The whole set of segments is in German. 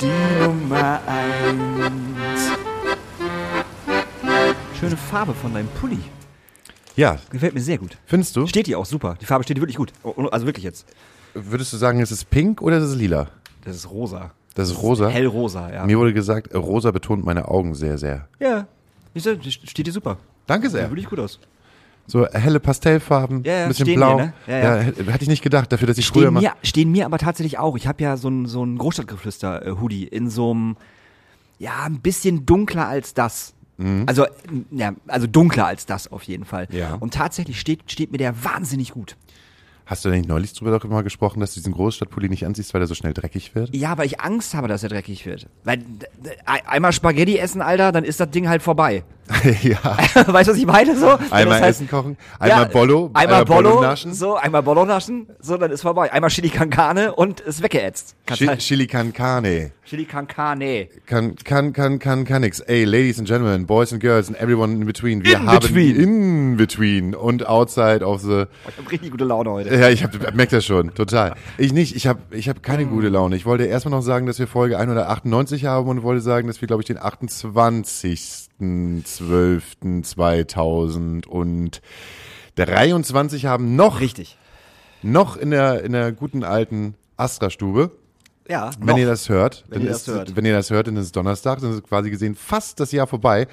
die Nummer eins. Schöne Farbe von deinem Pulli. Ja, Gefällt mir sehr gut. findest du? Steht die auch super. Die Farbe steht dir wirklich gut. Oh, Also wirklich jetzt. Würdest du sagen, es ist pink oder ist es lila? Das ist rosa. Das ist rosa. Hellrosa, ja. Mir wurde gesagt, rosa betont meine Augen sehr, sehr. Ja. Steht dir super. Danke Sieht sehr. wirklich gut aus. So helle Pastellfarben, Ja, ja, ein bisschen blau. mir, ne? Ja, ja. hätte ich nicht gedacht, dafür, dass ich früher Stehen mal. mir, stehen mir aber tatsächlich auch. Ich habe ja so ein, so ein Großstadtgeflüster-Hoodie in so einem, ja, ein bisschen dunkler als das. Also, ja, also dunkler als das auf jeden Fall. Ja. Und tatsächlich steht, steht mir der wahnsinnig gut. Hast du denn nicht neulich drüber doch immer gesprochen, dass du diesen Großstadtpulli nicht anziehst, weil er so schnell dreckig wird? Ja, weil ich Angst habe, dass er dreckig wird. Weil einmal Spaghetti essen, Alter, dann ist das Ding halt vorbei. ja. weißt du, was ich meine? So? Einmal Das heißt- Essen kochen, einmal Bollo, einmal einmal Bollo Bollo naschen. So, einmal Bollo naschen, so, dann ist vorbei. Einmal Chili con Carne und ist weggeätzt. Chi- halt- Chili can carne. Chili con Carne. Kann, kann, kann, kann, kann nix. Ey, Ladies and Gentlemen, Boys and Girls and everyone in between. Wir In haben between. in between und outside of the. Ich hab richtig gute Laune heute. Ja, ich hab, merk das schon, total. Ich nicht, ich habe ich hab keine gute Laune. Ich wollte erstmal noch sagen, dass wir Folge 198 haben und wollte sagen, dass wir, glaube ich, den 28.12.2023 haben. Noch, Richtig. noch in der, in der guten alten Astra-Stube. Ja, Wenn noch. ihr das hört, Wenn dann ihr ist, das hört. wenn ihr das hört, dann ist es Donnerstag, dann ist quasi gesehen fast das Jahr vorbei.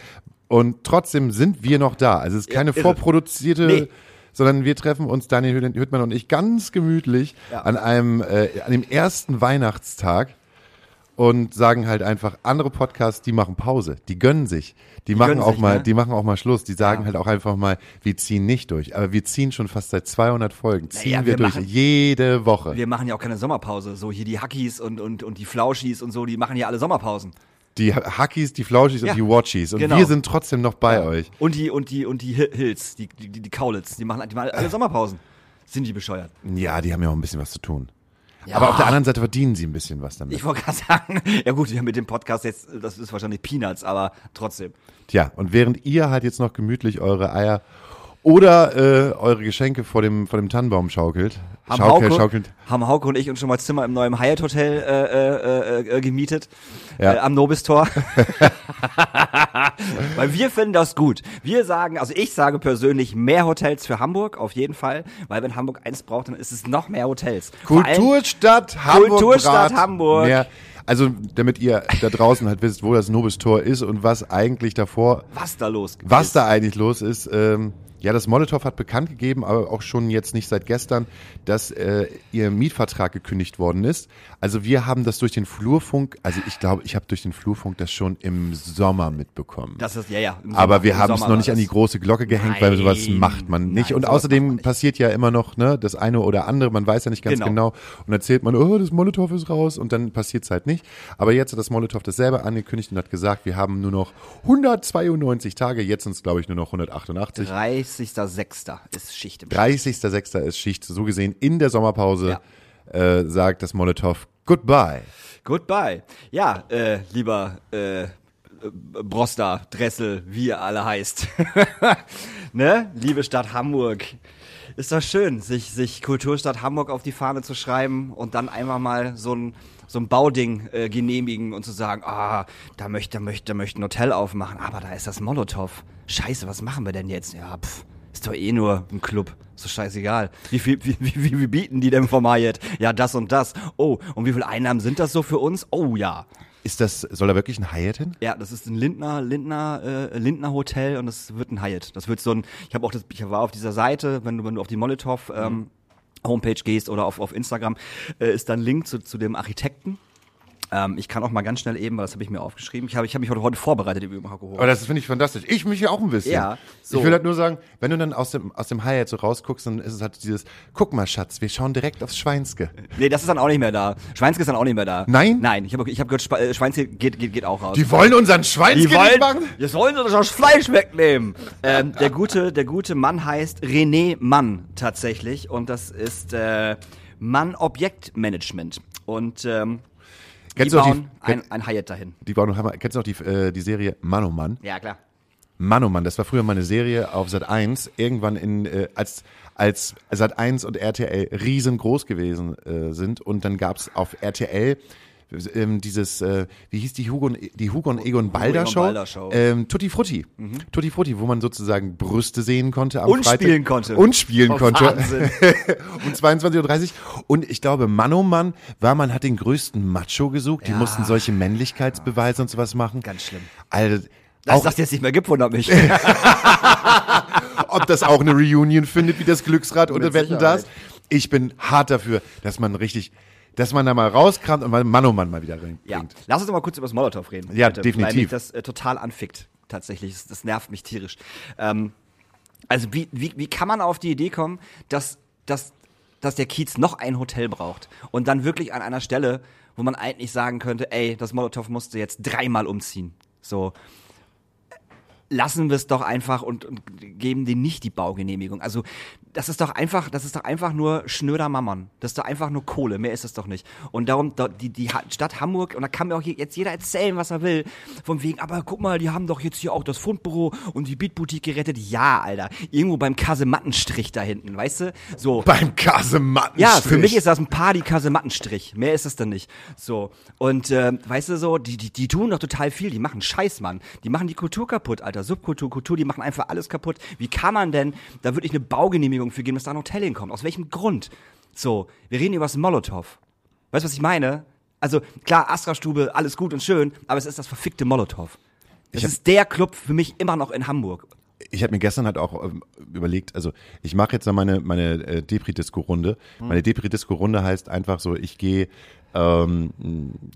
Und trotzdem sind wir noch da. Also es ist keine irre. vorproduzierte, Nee. sondern wir treffen uns, Daniel Hütt- Hüttmann und ich, ganz gemütlich Ja. an einem, äh, an dem ersten Weihnachtstag und sagen halt einfach, andere Podcasts, die machen Pause, die gönnen sich, die, machen gönnen auch sich, mal, ne? die machen auch mal Schluss, die sagen Ja. halt auch einfach mal, wir ziehen nicht durch, aber wir ziehen schon fast seit 200 Folgen, ziehen Naja, wir, wir durch, machen- jede Woche. Wir machen ja auch keine Sommerpause. So hier die Hackies und, und, und die Flauschis und so, die machen ja alle Sommerpausen. Die Hackies, die Flauschis Ja, und die Watchies. Und genau. wir sind trotzdem noch bei euch. Und die, und die, und die Hi- Hills, die, die, die Kaulitz, die machen, die machen alle Sommerpausen. Sind die bescheuert? Ja, die haben ja auch ein bisschen was zu tun. Ja. Aber auf der anderen Seite verdienen sie ein bisschen was damit. Ich wollte gerade sagen, ja gut, wir haben mit dem Podcast jetzt, das ist wahrscheinlich Peanuts, aber trotzdem. Tja, und während ihr halt jetzt noch gemütlich eure Eier oder äh, eure Geschenke vor dem, vor dem Tannenbaum schaukelt, Haben, schaukel, Hauke, schaukelt, haben Hauke und ich uns schon mal Zimmer im neuen Hyatt Hotel äh, äh, äh, äh, gemietet, Ja. äh, am Nobistor. weil wir finden das gut. Wir sagen, also ich sage persönlich mehr Hotels für Hamburg, auf jeden Fall, weil wenn Hamburg eins braucht, dann ist es noch mehr Hotels. Kulturstadt Hamburg. Kulturstadt Hamburg. Mehr, also, damit ihr da draußen halt wisst, wo das Nobistor ist und was eigentlich davor was da los Was ist. da eigentlich los ist, ähm, ja, das Molotow hat bekannt gegeben, aber auch schon jetzt nicht seit gestern, dass äh, ihr Mietvertrag gekündigt worden ist. Also wir haben das durch den Flurfunk, also ich glaube, ich habe durch den Flurfunk das schon im Sommer mitbekommen. Das ist, ja, ja. im aber Sommer- wir haben es Sommer noch nicht an die große Glocke gehängt, weil sowas Nein. macht man nicht. Nein, und außerdem passiert ja immer noch ne, das eine oder andere, man weiß ja nicht ganz Genau. genau. Und erzählt man, oh, das Molotow ist raus und dann passiert es halt nicht. Aber jetzt hat das Molotow das selber angekündigt und hat gesagt, wir haben nur noch 192 Tage, jetzt sind es glaube ich nur noch 188. 30.06. ist Schicht im 30.06. ist Schicht, so gesehen in der Sommerpause, äh, sagt das Molotow Goodbye. Goodbye. Ja, äh, lieber äh, Broster, Dressel, wie ihr alle heißt. ne? Liebe Stadt Hamburg. Ist doch schön, sich, sich Kulturstadt Hamburg auf die Fahne zu schreiben und dann einmal mal so ein, so ein Bauding äh, genehmigen und zu sagen, ah, da möchte, möchte, möchte ein Hotel aufmachen, aber da ist das Molotow. Scheiße, was machen wir denn jetzt? Ja, pff, ist doch eh nur ein Club. Ist doch scheißegal. Wie viel, wie, wie, wie, bieten die denn vom Hyatt? Ja, das und das. Oh, und wie viel Einnahmen sind das so für uns? Oh ja. Ist das, soll da wirklich ein Hyatt hin? Ja, das ist ein Lindner, Lindner, äh, Lindner Hotel und das wird ein Hyatt. Das wird so ein, ich habe auch das, ich war auf dieser Seite, wenn du, wenn du auf die Molotow ähm, Homepage gehst oder auf, auf Instagram, äh, ist dann ein Link zu, zu dem Architekten. Ähm, ich kann auch mal ganz schnell eben, weil das habe ich mir aufgeschrieben. Ich habe ich hab mich heute, heute vorbereitet über Marco Aber das finde ich fantastisch. Ich mich ja auch ein bisschen. Ja, so. Ich will halt nur sagen, wenn du dann aus dem, aus dem Highlight so rausguckst, dann ist es halt dieses, guck mal, Schatz, wir schauen direkt aufs Schweinske. Nee, das ist dann auch nicht mehr da. Schweinske ist dann auch nicht mehr da. Nein? Nein, ich habe ich hab gehört, äh, Schweinske geht, geht, geht auch raus. Die wollen unseren Schweinske Die wollen, machen? jetzt wollen sie das Fleisch wegnehmen. ähm, der gute, der gute Mann heißt René Mann tatsächlich und das ist äh, Mann Objektmanagement und ähm, die Kennst du noch die- bauen ein, ein Hyatt dahin. Die noch Hammer. Kennst du noch die, äh, die Serie Mann oh Mann? Ja klar. Mann oh Mann, das war früher mal eine Serie auf Sat 1, irgendwann in, äh, als, als Sat 1 und RTL riesengroß gewesen äh, sind. Und dann gab's auf RTL ähm, dieses, äh, wie hieß die Hugo und, die Hugo und Egon Balder Show? Balder Show. Ähm, Tutti Frutti. Tutti Frutti, wo man sozusagen Brüste sehen konnte Und Freitag. spielen konnte. Und spielen Oh, konnte. Um 22.30 Uhr. Und ich glaube, Mann oh Mann war, man hat den größten Macho gesucht. Die Ja. mussten solche Männlichkeitsbeweise und sowas machen. Ganz schlimm. Alter, Dass das jetzt nicht mehr gibt, wundert mich. ob das auch eine Reunion findet, wie das Glücksrad oder Wetten das. Ich bin hart dafür, dass man richtig, dass man da mal rauskramt und mal Mann oh Mann mal wieder reinbringt. Ja, lass uns doch mal kurz über das Molotow reden. Ja, bitte, definitiv. Weil mich das äh, total anfickt, tatsächlich. Das, das nervt mich tierisch. Ähm, also wie, wie, wie kann man auf die Idee kommen, dass, dass, dass der Kiez noch ein Hotel braucht und dann wirklich an einer Stelle, wo man eigentlich sagen könnte, ey, das Molotow musste jetzt dreimal umziehen. So, lassen wir es doch einfach und, und geben denen nicht die Baugenehmigung. Also das ist doch einfach, das ist doch einfach nur schnöder Mammon. Das ist doch einfach nur Kohle, mehr ist es doch nicht. Und darum, da- die, die Stadt Hamburg, und da kann mir auch je- jetzt jeder erzählen, was er will, von wegen, aber guck mal, die haben doch jetzt hier auch das Fundbüro und die Beatboutique gerettet. Ja, Alter, irgendwo beim Kasemattenstrich da hinten, weißt du? So. Beim Kasematten. Ja, für mich ist das ein Party-Kasemattenstrich. Mehr ist es dann nicht. So. Und ähm, weißt du so, die, die, die tun doch total viel. Die machen Scheiß, Mann. Die machen die Kultur kaputt, Alter. Subkultur, Kultur, die machen einfach alles kaputt. Wie kann man denn da wirklich eine Baugenehmigung für geben, dass da ein Hotel hinkommt? Aus welchem Grund? So, wir reden über das Molotow. Weißt du, was ich meine? Also, klar, Astra-Stube, alles gut und schön, aber es ist das verfickte Molotow. Das hab- ist der Club für mich immer noch in Hamburg. Ich habe mir gestern halt auch ähm, überlegt, also ich mache jetzt noch meine, meine äh, Depri-Disco-Runde. Meine Depri-Disco-Runde heißt einfach so, ich gehe ähm,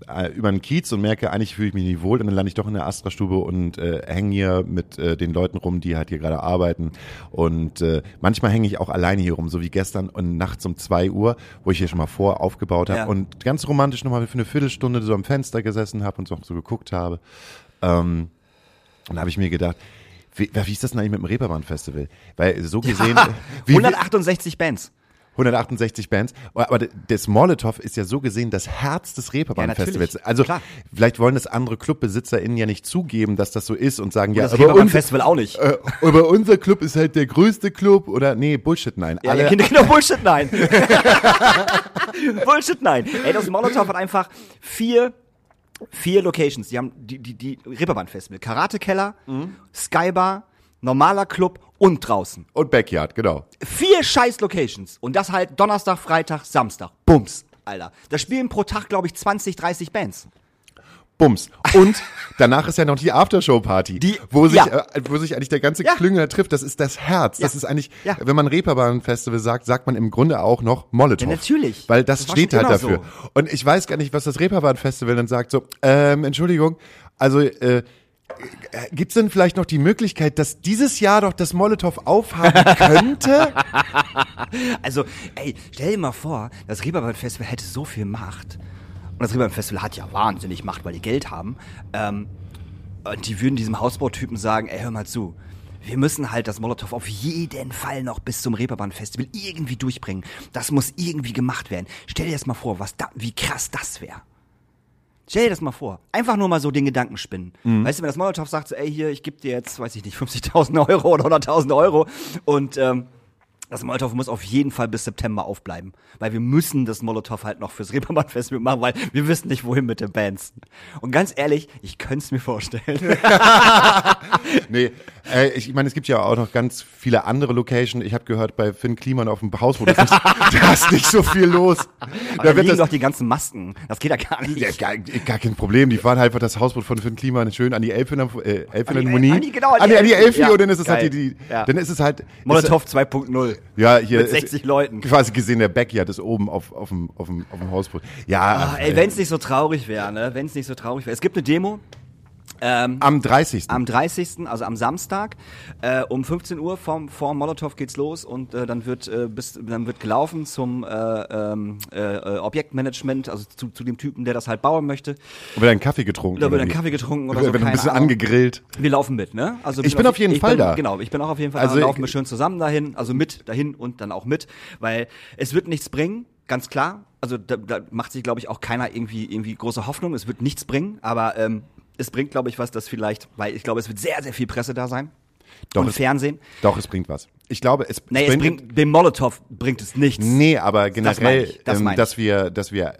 äh, über den Kiez und merke, eigentlich fühle ich mich nicht wohl und dann lande ich doch in der Astra-Stube und äh, hänge hier mit äh, den Leuten rum, die halt hier gerade arbeiten und äh, manchmal hänge ich auch alleine hier rum, so wie gestern und nachts um zwei Uhr, wo ich hier schon mal vor aufgebaut habe Ja. und ganz romantisch nochmal für eine Viertelstunde so am Fenster gesessen habe und so, so geguckt habe. Ähm, und da habe ich mir gedacht, wie, wie ist das denn eigentlich mit dem Reeperbahn-Festival? Weil so gesehen, wie, 168 Bands. 168 Bands, aber das Molotow ist ja so gesehen das Herz des Reeperbahn-Festivals. Ja, also Klar. vielleicht wollen das andere ClubbesitzerInnen ja nicht zugeben, dass das so ist und sagen, ja, das Reeperbahn-Festival auch nicht. äh, aber unser Club ist halt der größte Club oder nee, Bullshit, nein. Ja, Alle, ja, genau, Bullshit, nein. Bullshit, nein. Ey, das Molotow hat einfach vier, vier Locations. Die haben die, die, die Reeperbahn Festival, Karate-Keller, Skybar, normaler Club und draußen. und Backyard, genau. Vier scheiß Locations. Und das halt Donnerstag, Freitag, Samstag. Bums, Alter. Da spielen pro Tag, glaube ich, 20, 30 Bands. Bums. Und danach ist ja noch die Aftershow-Party, Die- wo sich, ja. äh, wo sich eigentlich der ganze Ja. Klüngel trifft. Das ist das Herz. Das Ja. ist eigentlich, Ja. wenn man Reeperbahn-Festival sagt, sagt man im Grunde auch noch Molotow. Ja, natürlich. Weil das, Das steht halt dafür. Und ich weiß gar nicht, was das Reeperbahn-Festival dann sagt. So, ähm, Entschuldigung, also, äh, Gibt's denn vielleicht noch die Möglichkeit, dass dieses Jahr doch das Molotow aufhaben könnte? Also, ey, stell dir mal vor, das Reeperbahn Festival hätte so viel Macht. Das Reeperbahn Festival hat ja wahnsinnig Macht, weil die Geld haben. Ähm, und die würden diesem Hausbautypen sagen, ey, hör mal zu. Wir müssen halt das Molotow auf jeden Fall noch bis zum Reeperbahn Festival irgendwie durchbringen. Das muss irgendwie gemacht werden. Stell dir das mal vor, was da, wie krass das wäre. Stell dir das mal vor. Einfach nur mal so den Gedanken spinnen. Weißt du, wenn das Molotow sagt so, ey, hier, ich gebe dir jetzt, weiß ich nicht, 50.000 Euro oder 100.000 Euro und ähm, das Molotow muss auf jeden Fall bis September aufbleiben. Weil wir müssen das Molotow halt noch fürs Reeperbahn Festival machen, weil wir wissen nicht, wohin mit den Bands. Und ganz ehrlich, ich könnte es mir vorstellen. nee, äh, ich meine, es gibt ja auch noch ganz viele andere Locations. Ich habe gehört, bei Finn Kliman auf dem Hausboot ist nicht, da ist nicht so viel los. Aber da liegen das, doch die ganzen Masken. Das geht ja gar nicht. Ja, gar, gar kein Problem. Die fahren halt einfach das Hausboot von Finn Kliman schön an die Elbphilhar- äh, An die- Elbphilharmonie. an die- genau, an die an die Elbphilharmonie. Elfi Ja, und dann ist es halt geil. die, die Ja. dann ist es halt Molotow 2.0. Ja, hier Mit ist 60 Leuten. Quasi gesehen, der Backyard ist oben auf, auf, dem, auf, dem, auf dem Hausboot. Ja, Ach, ey, ey, wenn es nicht so traurig wäre, ne? Wenn es nicht so traurig wäre. Es gibt eine Demo. Ähm, am 30. am 30., also am Samstag, äh, um 15 Uhr vom, vor Molotow geht's los und äh, dann wird äh, bis dann wird gelaufen zum äh, ähm, äh, Objektmanagement, also zu, zu dem Typen, der das halt bauen möchte. wird ein Kaffee getrunken. Da wird oder ein? Kaffee getrunken oder Wird so. ein keine bisschen Ahnung. angegrillt. Wir laufen mit, ne? Also Ich bin auf jeden ich Fall bin, da. Genau, ich bin auch auf jeden Fall Also da. Laufen wir schön zusammen dahin, also mit dahin und dann auch mit, weil es wird nichts bringen, ganz klar. Also da, da macht sich, glaube ich, auch keiner irgendwie irgendwie große Hoffnung. Es wird nichts bringen, aber ähm, es bringt, glaube ich, was, das vielleicht, weil ich glaube, es wird sehr, sehr viel Presse da sein Doch, und es- Fernsehen. Doch, es bringt was. Ich glaube, es, Nee, es bringt dem Molotow bringt es nichts. Nee, aber Das generell, ich, das ähm, ich. dass wir, dass wir,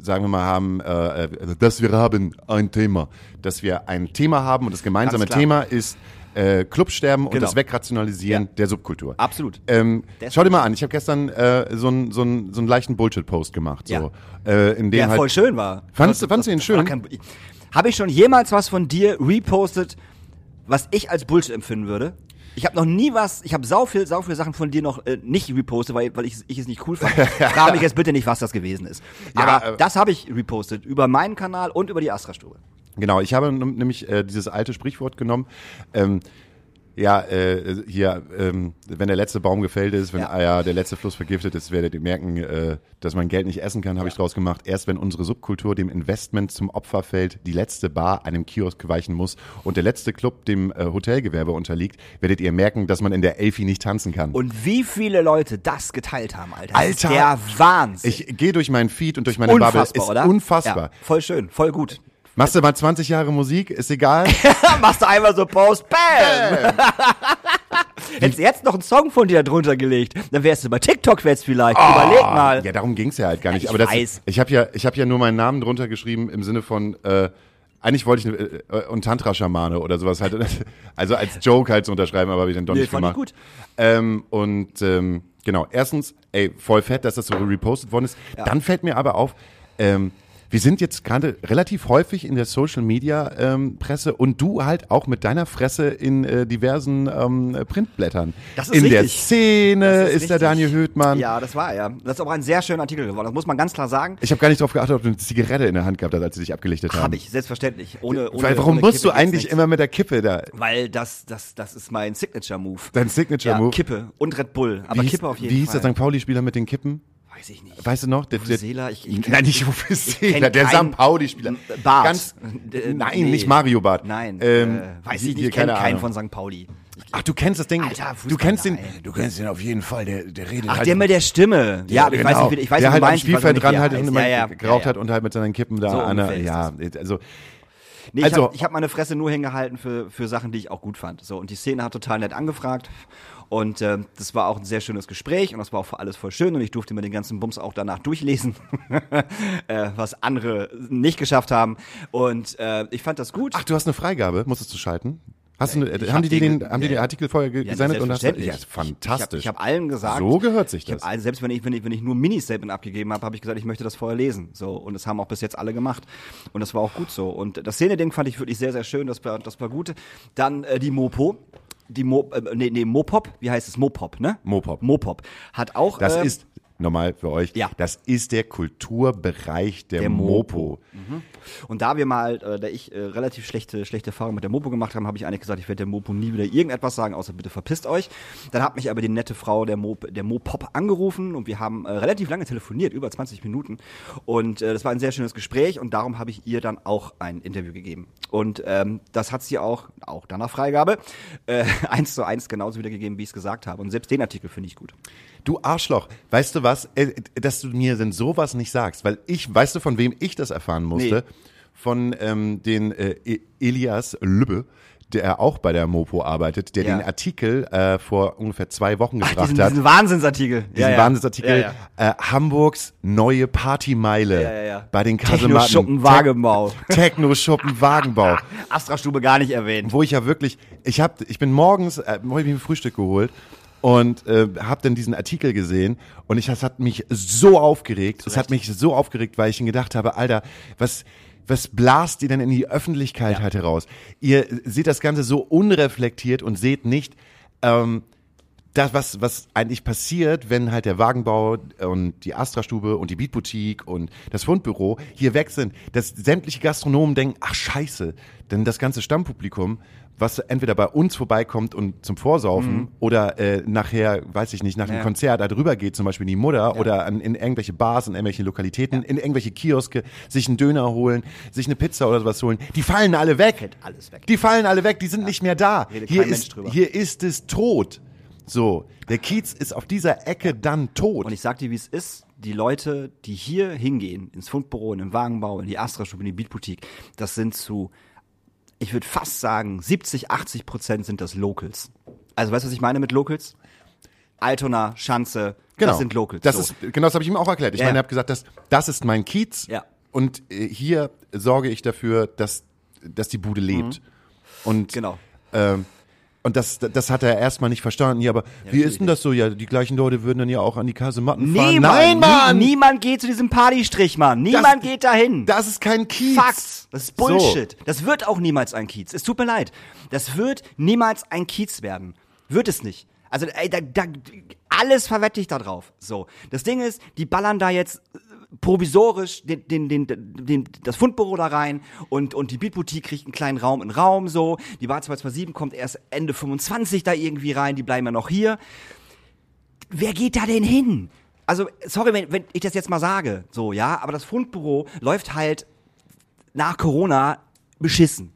sagen wir mal, haben, äh, äh, dass wir haben ein Thema, dass wir ein Thema haben und das gemeinsame. Thema ist äh, Clubsterben und Genau. das Wegrationalisieren Ja. der Subkultur. Absolut. Ähm, schau dir mal an, ich habe gestern äh, so einen so so einen leichten Bullshit-Post gemacht, so, Ja. äh, in dem Der halt voll schön war. Fandst du- fandst du ihn schön? Habe ich schon jemals was von dir repostet, was ich als Bullshit empfinden würde? Ich habe noch nie was, ich habe sau viel, sau viele Sachen von dir noch äh, nicht repostet, weil, weil ich, ich es nicht cool fand. Frag mich jetzt bitte nicht, was das gewesen ist. Ja, Aber äh, das habe ich repostet über meinen Kanal und über die Astra-Stube. Genau, ich habe nämlich äh, dieses alte Sprichwort genommen. Ähm, ja, äh, hier, ähm, wenn der letzte Baum gefällt ist, wenn Ja. ah, ja, der letzte Fluss vergiftet ist, werdet ihr merken, äh, dass man Geld nicht essen kann, habe ich draus gemacht. Erst wenn unsere Subkultur dem Investment zum Opfer fällt, die letzte Bar einem Kiosk weichen muss und der letzte Club dem äh, Hotelgewerbe unterliegt, werdet ihr merken, dass man in der Elfi nicht tanzen kann. Und wie viele Leute das geteilt haben, Alter. Das Alter! der Wahnsinn. ich gehe durch meinen Feed und durch meine Bubble. unfassbar, Ist oder? unfassbar. Ja, voll schön, voll gut. Machst du mal 20 Jahre Musik, ist egal. Machst du einmal so Post, bam! Hättest du jetzt noch einen Song von dir drunter gelegt, dann wärst du bei TikTok jetzt vielleicht. Überleg mal. Ja, darum ging's ja halt gar nicht. ich Aber das, weiß. ich habe ja, ich habe ja nur meinen Namen drunter geschrieben im Sinne von, äh, eigentlich wollte ich äh, und Tantra-Schamane oder sowas halt, also als Joke halt zu unterschreiben, aber habe ich dann doch Nee, nicht fand ich gemacht. gut. Ähm, und ähm, genau, erstens, ey, voll fett, dass das so repostet worden ist. Dann fällt mir aber auf, ähm, wir sind jetzt gerade relativ häufig in der Social Media ähm, Presse und du halt auch mit deiner Fresse in äh, diversen ähm, Printblättern. Das ist in der richtig. Szene Das ist, der. Daniel Höhtmann. Ja, das war er. Das ist auch ein sehr schöner Artikel geworden. Das muss man ganz klar sagen. Ich habe gar nicht darauf geachtet, ob du eine Zigarette in der Hand gehabt hast, als sie dich abgelichtet haben. Habe ich, selbstverständlich. Ohne, ohne, Weil warum ohne musst Kippe du eigentlich immer mit der Kippe da? Weil das, das, das ist mein Signature-Move. Dein Signature-Move? Ja, Kippe und Red Bull. Aber wie Kippe hieß, auf jeden Wie hieß Fall. der St. Pauli-Spieler mit den Kippen? Weiß ich nicht. Weißt du noch? Der, der, Vuvuzela, ich- ich Nein, nicht Vuvuzela, der St. Pauli-Spieler. Bart. Ganz, Äh, nein, nee. nicht Mario Bart. Nein, Ähm, äh, weiß ich nicht. Ich kenne keine keinen von St. Pauli. Ich- Ach, du kennst das Ding. Alter, du kennst den. Fußball, ey. Du kennst den auf jeden Fall. Der, der redet Ach, halt. der mit der Stimme. Ja, aber ich weiß nicht, ich weiß der nicht, halt am meinst, weiß Spielfeld dran halt und immer ja, ja, geraucht ja, hat und halt mit seinen Kippen da So ja, also Nee, Also- ich habe ich hab meine Fresse nur hingehalten für, für Sachen, die ich auch gut fand. So, und die Szene hat total nett angefragt. Und äh, das war auch ein sehr schönes Gespräch und das war auch für alles voll schön und ich durfte mir den ganzen Bums auch danach durchlesen, äh, was andere nicht geschafft haben. Und äh, ich fand das gut. Ach, du hast eine Freigabe, musstest du schalten? Hast du, eine- ich haben hab die den den, haben die den. Artikel vorher Ja, gesendet und hast selbstverständlich. ja, fantastisch. Ich habe hab allen gesagt. So gehört sich ich das. allen, selbst wenn ich, wenn ich, wenn ich nur Mini-Statement abgegeben habe, habe ich gesagt, ich möchte das vorher lesen. So, und das haben auch bis jetzt alle gemacht. Und das war auch gut so. Und das Szene-Ding fand ich wirklich sehr, sehr schön. Das war, das war gut. Dann äh, die Mopo. Die Mo, äh, nee, nee, Mopop, wie heißt es? Mopop, ne? Mopop. Mopop. Hat auch. Das äh, ist, nochmal für euch, Ja. das ist der Kulturbereich der, Der Mopo. Mopo. Und da wir mal, äh, da ich äh, relativ schlechte, schlechte Erfahrungen mit der Mopo gemacht haben, habe ich eigentlich gesagt, ich werde der Mopo nie wieder irgendetwas sagen, außer bitte verpisst euch. Dann hat mich aber die nette Frau der, Mo, der Mopop angerufen und wir haben äh, relativ lange telefoniert, über 20 Minuten. Und äh, das war ein sehr schönes Gespräch und darum habe ich ihr dann auch ein Interview gegeben. Und ähm, das hat sie auch, auch danach Freigabe, äh, eins zu eins genauso wiedergegeben, wie ich es gesagt habe. Und selbst den Artikel finde ich gut. Du Arschloch, weißt du was, äh, dass du mir denn sowas nicht sagst, weil ich, weißt du, von wem ich das erfahren musste? Nee. Von ähm, den äh, E- Elias Lübbe, der auch bei der Mopo arbeitet, der Ja. den Artikel äh, vor ungefähr zwei Wochen Ach, gebracht diesen, hat. diesen Wahnsinnsartikel. diesen Wahnsinnsartikel. Ja, ja. Äh, Hamburgs neue Partymeile Ja, ja, ja. bei den Kasematten. Techno-Schuppen Wagenbau. Techno-Schuppen Wagenbau. Astra-Stube gar nicht erwähnt. wo ich ja wirklich, ich hab, ich bin morgens, äh, hab ich mir ein Frühstück geholt und äh, habe dann diesen Artikel gesehen und ich, das hat mich so aufgeregt, es hat mich so aufgeregt, weil ich mir gedacht habe, Alter, was was blast ihr denn in die Öffentlichkeit Ja. halt heraus? Ihr seht das Ganze so unreflektiert und seht nicht, ähm, das, was, was eigentlich passiert, wenn halt der Wagenbau und die Astra-Stube und die Beat-Boutique und das Fundbüro hier weg sind, dass sämtliche Gastronomen denken, ach scheiße, denn das ganze Stammpublikum, was entweder bei uns vorbeikommt und zum Vorsaufen Mhm. oder äh, nachher, weiß ich nicht, nach dem Ja. Konzert da drüber geht, zum Beispiel in die Mutter oder an, in irgendwelche Bars, in irgendwelche Lokalitäten, in irgendwelche Kioske, sich einen Döner holen, sich eine Pizza oder sowas holen, die fallen alle weg. Alles weg. Die fallen alle weg, die sind nicht mehr da. Redet Hier ist, hier ist es tot. So, der Kiez ist auf dieser Ecke dann tot. Und ich sag dir, wie es ist. Die Leute, die hier hingehen, ins Fundbüro, in den Wagenbau, in die Astra-Stube, in die Beatboutique, das sind zu, ich würde fast sagen, 70, 80 Prozent sind das Locals. Also weißt du, was ich meine mit Locals? Altona, Schanze, das sind Locals. Das so. ist, genau, das habe ich ihm auch erklärt. Ich Ja, meine, er hat gesagt, das, das ist mein Kiez. Ja. Und äh, hier sorge ich dafür, dass, dass die Bude lebt. Und, Genau. ähm, und das, das hat er erstmal nicht verstanden. Ja, aber wie ist denn das so? Ja, die gleichen Leute würden dann ja auch an die Kasematten fahren. Nee, Nein, Mann! Nie, niemand geht zu diesem Partystrich, Mann. Niemand geht dahin. Das ist kein Kiez. Fakt. Das ist Bullshit. Das wird auch niemals ein Kiez. Es tut mir leid. Das wird niemals ein Kiez werden. Wird es nicht. Also ey, da, da, alles verwette ich da drauf. So. Das Ding ist, die ballern da jetzt provisorisch den, den, den, den, das Fundbüro da rein und, und die Beatboutique kriegt einen kleinen Raum in Raum so. Die Bar 227 kommt erst Ende 25 da irgendwie rein, die bleiben ja noch hier. Wer geht da denn hin? Also, sorry, wenn, wenn ich das jetzt mal sage, so, ja, aber das Fundbüro läuft halt nach Corona beschissen.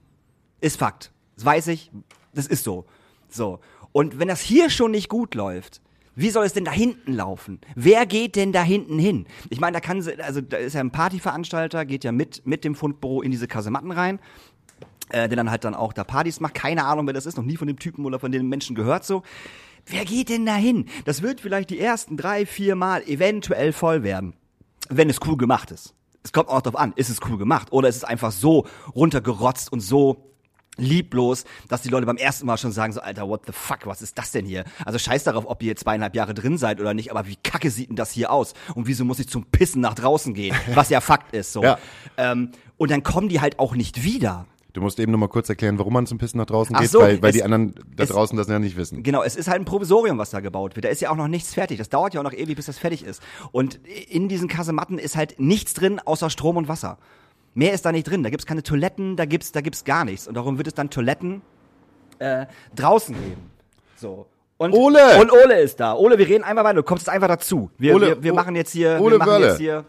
Ist Fakt. Das weiß ich. Das ist so. So. Und wenn das hier schon nicht gut läuft, wie soll es denn da hinten laufen? Wer geht denn da hinten hin? Ich meine, da kann sie, also da ist ja ein Partyveranstalter, geht ja mit, mit dem Fundbüro in diese Kasematten rein, äh, der dann halt dann auch da Partys macht. Keine Ahnung, wer das ist, noch nie von dem Typen oder von den Menschen gehört so. Wer geht denn da hin? Das wird vielleicht die ersten drei, vier Mal eventuell voll werden, wenn es cool gemacht ist. Es kommt auch darauf an, ist es cool gemacht oder ist es einfach so runtergerotzt und so lieblos, dass die Leute beim ersten Mal schon sagen so, Alter, what the fuck, was ist das denn hier? Also scheiß darauf, ob ihr jetzt zweieinhalb Jahre drin seid oder nicht, aber wie kacke sieht denn das hier aus? Und wieso muss ich zum Pissen nach draußen gehen? Was ja Fakt ist, so. Ja. Ähm, und dann kommen die halt auch nicht wieder. Du musst eben noch mal kurz erklären, warum man zum Pissen nach draußen Ach geht, so, weil, weil es- die anderen da draußen das ja nicht wissen. Genau, es ist halt ein Provisorium, was da gebaut wird. Da ist ja auch noch nichts fertig. Das dauert ja auch noch ewig, bis das fertig ist. Und in diesen Kasematten ist halt nichts drin, außer Strom und Wasser. Mehr ist da nicht drin. Da gibt's keine Toiletten, da gibt's, da gibt's gar nichts. Und darum wird es dann Toiletten äh, draußen geben. So. Und, Ole! Und Ole ist da. Ole, wir reden einmal weiter. Du kommst jetzt einfach dazu. Wir, Ole, wir, wir machen jetzt hier, Ole wir machen jetzt hier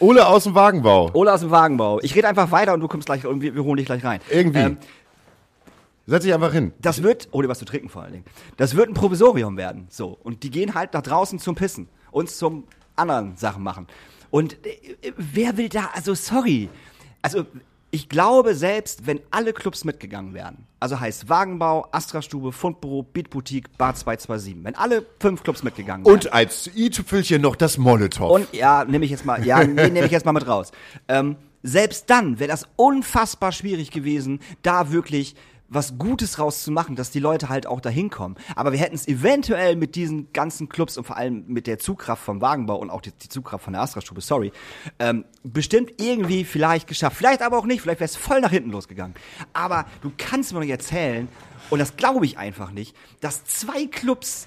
Ole aus dem Wagenbau. Ole aus dem Wagenbau. Ich rede einfach weiter und du kommst gleich und wir, wir holen dich gleich rein. Irgendwie. Ähm, Setz dich einfach hin. Das wird, ohne was zu trinken vor allen Dingen, das wird ein Provisorium werden. So. Und die gehen halt nach draußen zum Pissen und zum anderen Sachen machen. Und äh, wer will da, also sorry. Also ich glaube, selbst wenn alle Clubs mitgegangen wären, also heißt Wagenbau, Astra-Stube, Fundbüro, Beatboutique, Bar 227, wenn alle fünf Clubs mitgegangen wären. Und als i-Tüpfelchen noch das Molotow. Und ja, nehme ich jetzt mal, ja, nee, nehme ich jetzt mal mit raus. Ähm, selbst dann wäre das unfassbar schwierig gewesen, da wirklich was Gutes rauszumachen, dass die Leute halt auch dahin kommen. Aber wir hätten es eventuell mit diesen ganzen Clubs und vor allem mit der Zugkraft vom Wagenbau und auch die, die Zugkraft von der Astra-Stube, sorry, ähm, bestimmt irgendwie vielleicht geschafft. Vielleicht aber auch nicht, vielleicht wäre es voll nach hinten losgegangen. Aber du kannst mir nicht erzählen, und das glaube ich einfach nicht, dass zwei Clubs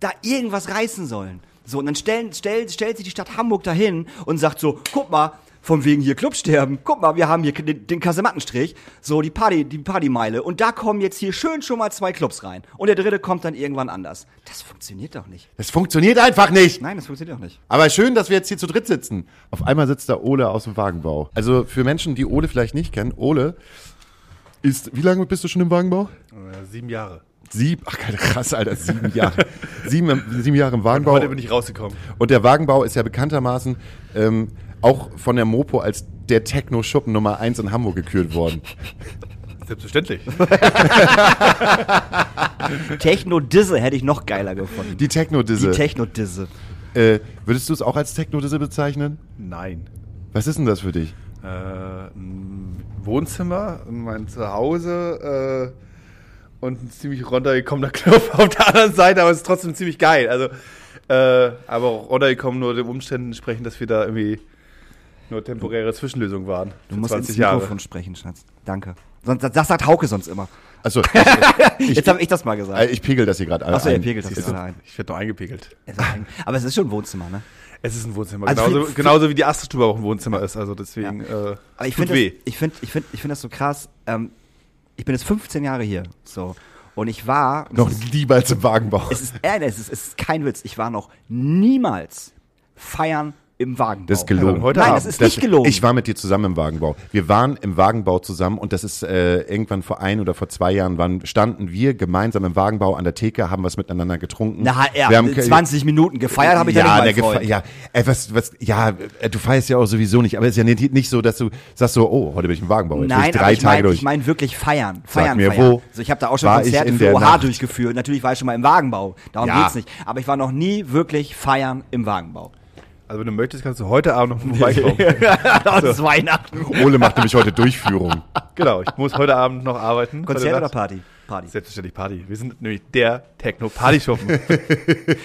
da irgendwas reißen sollen. So, und dann stellen, stell, stellt sich die Stadt Hamburg dahin und sagt so, guck mal, von wegen hier Clubsterben, guck mal, wir haben hier den, den Kasemattenstrich, so die Party, die Partymeile und da kommen jetzt hier schön schon mal zwei Clubs rein und der dritte kommt dann irgendwann anders. Das funktioniert doch nicht. Das funktioniert einfach nicht. Nein, das funktioniert doch nicht. Aber schön, dass wir jetzt hier zu dritt sitzen. Auf einmal sitzt da Ole aus dem Wagenbau. Also für Menschen, die Ole vielleicht nicht kennen, Ole ist, wie lange bist du schon im Wagenbau? Äh, sieben Jahre. Sieben, ach krass, Alter, sieben Jahre. sieben, sieben Jahre im Wagenbau. Heute bin ich rausgekommen. Und der Wagenbau ist ja bekanntermaßen ähm, auch von der Mopo als der Techno-Schuppen Nummer eins in Hamburg gekürt worden. Selbstverständlich. Techno-Disse hätte ich noch geiler gefunden. Die Techno-Disse. Die Techno-Disse. äh, würdest du es auch als Techno-Disse bezeichnen? Nein. Was ist denn das für dich? Äh, ein Wohnzimmer, mein Zuhause äh, und ein ziemlich runtergekommener Club auf der anderen Seite, aber es ist trotzdem ziemlich geil. Also, äh, aber auch runtergekommen nur den Umständen entsprechend, dass wir da irgendwie nur temporäre Zwischenlösungen waren. Du musst 20 ins Jahre. Mikrofon sprechen, Schatz. Danke. Sonst, das sagt Hauke sonst immer. Also, ich, Jetzt habe ich das mal gesagt. äh, ich pegel das hier gerade ein. Achso, ihr pegelt das gerade ein. Ich werde noch eingepegelt. Aber es ist schon ein Wohnzimmer, ne? Es ist ein Wohnzimmer. Also genauso, für- für- genauso wie die Astelstube auch ein Wohnzimmer ist. Also deswegen. Äh, Aber ich finde ich find, ich find, ich find das so krass. Ähm, ich bin jetzt 15 Jahre hier. So. Und ich war. Noch niemals im Wagenbau. Es ist, äh, es, ist, es ist kein Witz. Ich war noch niemals feiern im Wagenbau. Das ist gelogen. Heute Nein, das ist nicht gelogen. Ich war mit dir zusammen im Wagenbau. Wir waren im Wagenbau zusammen und das ist äh, irgendwann vor ein oder vor zwei Jahren waren, standen wir gemeinsam im Wagenbau an der Theke, haben was miteinander getrunken. Na, ja, wir haben, 20 Minuten gefeiert habe ich ja, ja nicht, mein ja, äh, was, was, ja, äh, du feierst ja auch sowieso nicht, aber es ist ja nicht, nicht so, dass du sagst so, oh, heute bin ich im Wagenbau, jetzt Nein, ich drei ich Tage meine durch. ich mein wirklich feiern. Feiern, mir, feiern. wo Also ich habe da auch schon Konzerte in für der OH Nacht? durchgeführt. Natürlich war ich schon mal im Wagenbau. Darum Ja. geht's nicht. Aber ich war noch nie wirklich feiern im Wagenbau. Also wenn du möchtest, kannst du heute Abend noch vorbeikommen. Das ist Weihnachten. Ole macht nämlich heute Durchführung. genau, ich muss heute Abend noch arbeiten. Konzert oder. Party? Party. Selbstverständlich Party. Wir sind nämlich der Techno-Party-Schuppen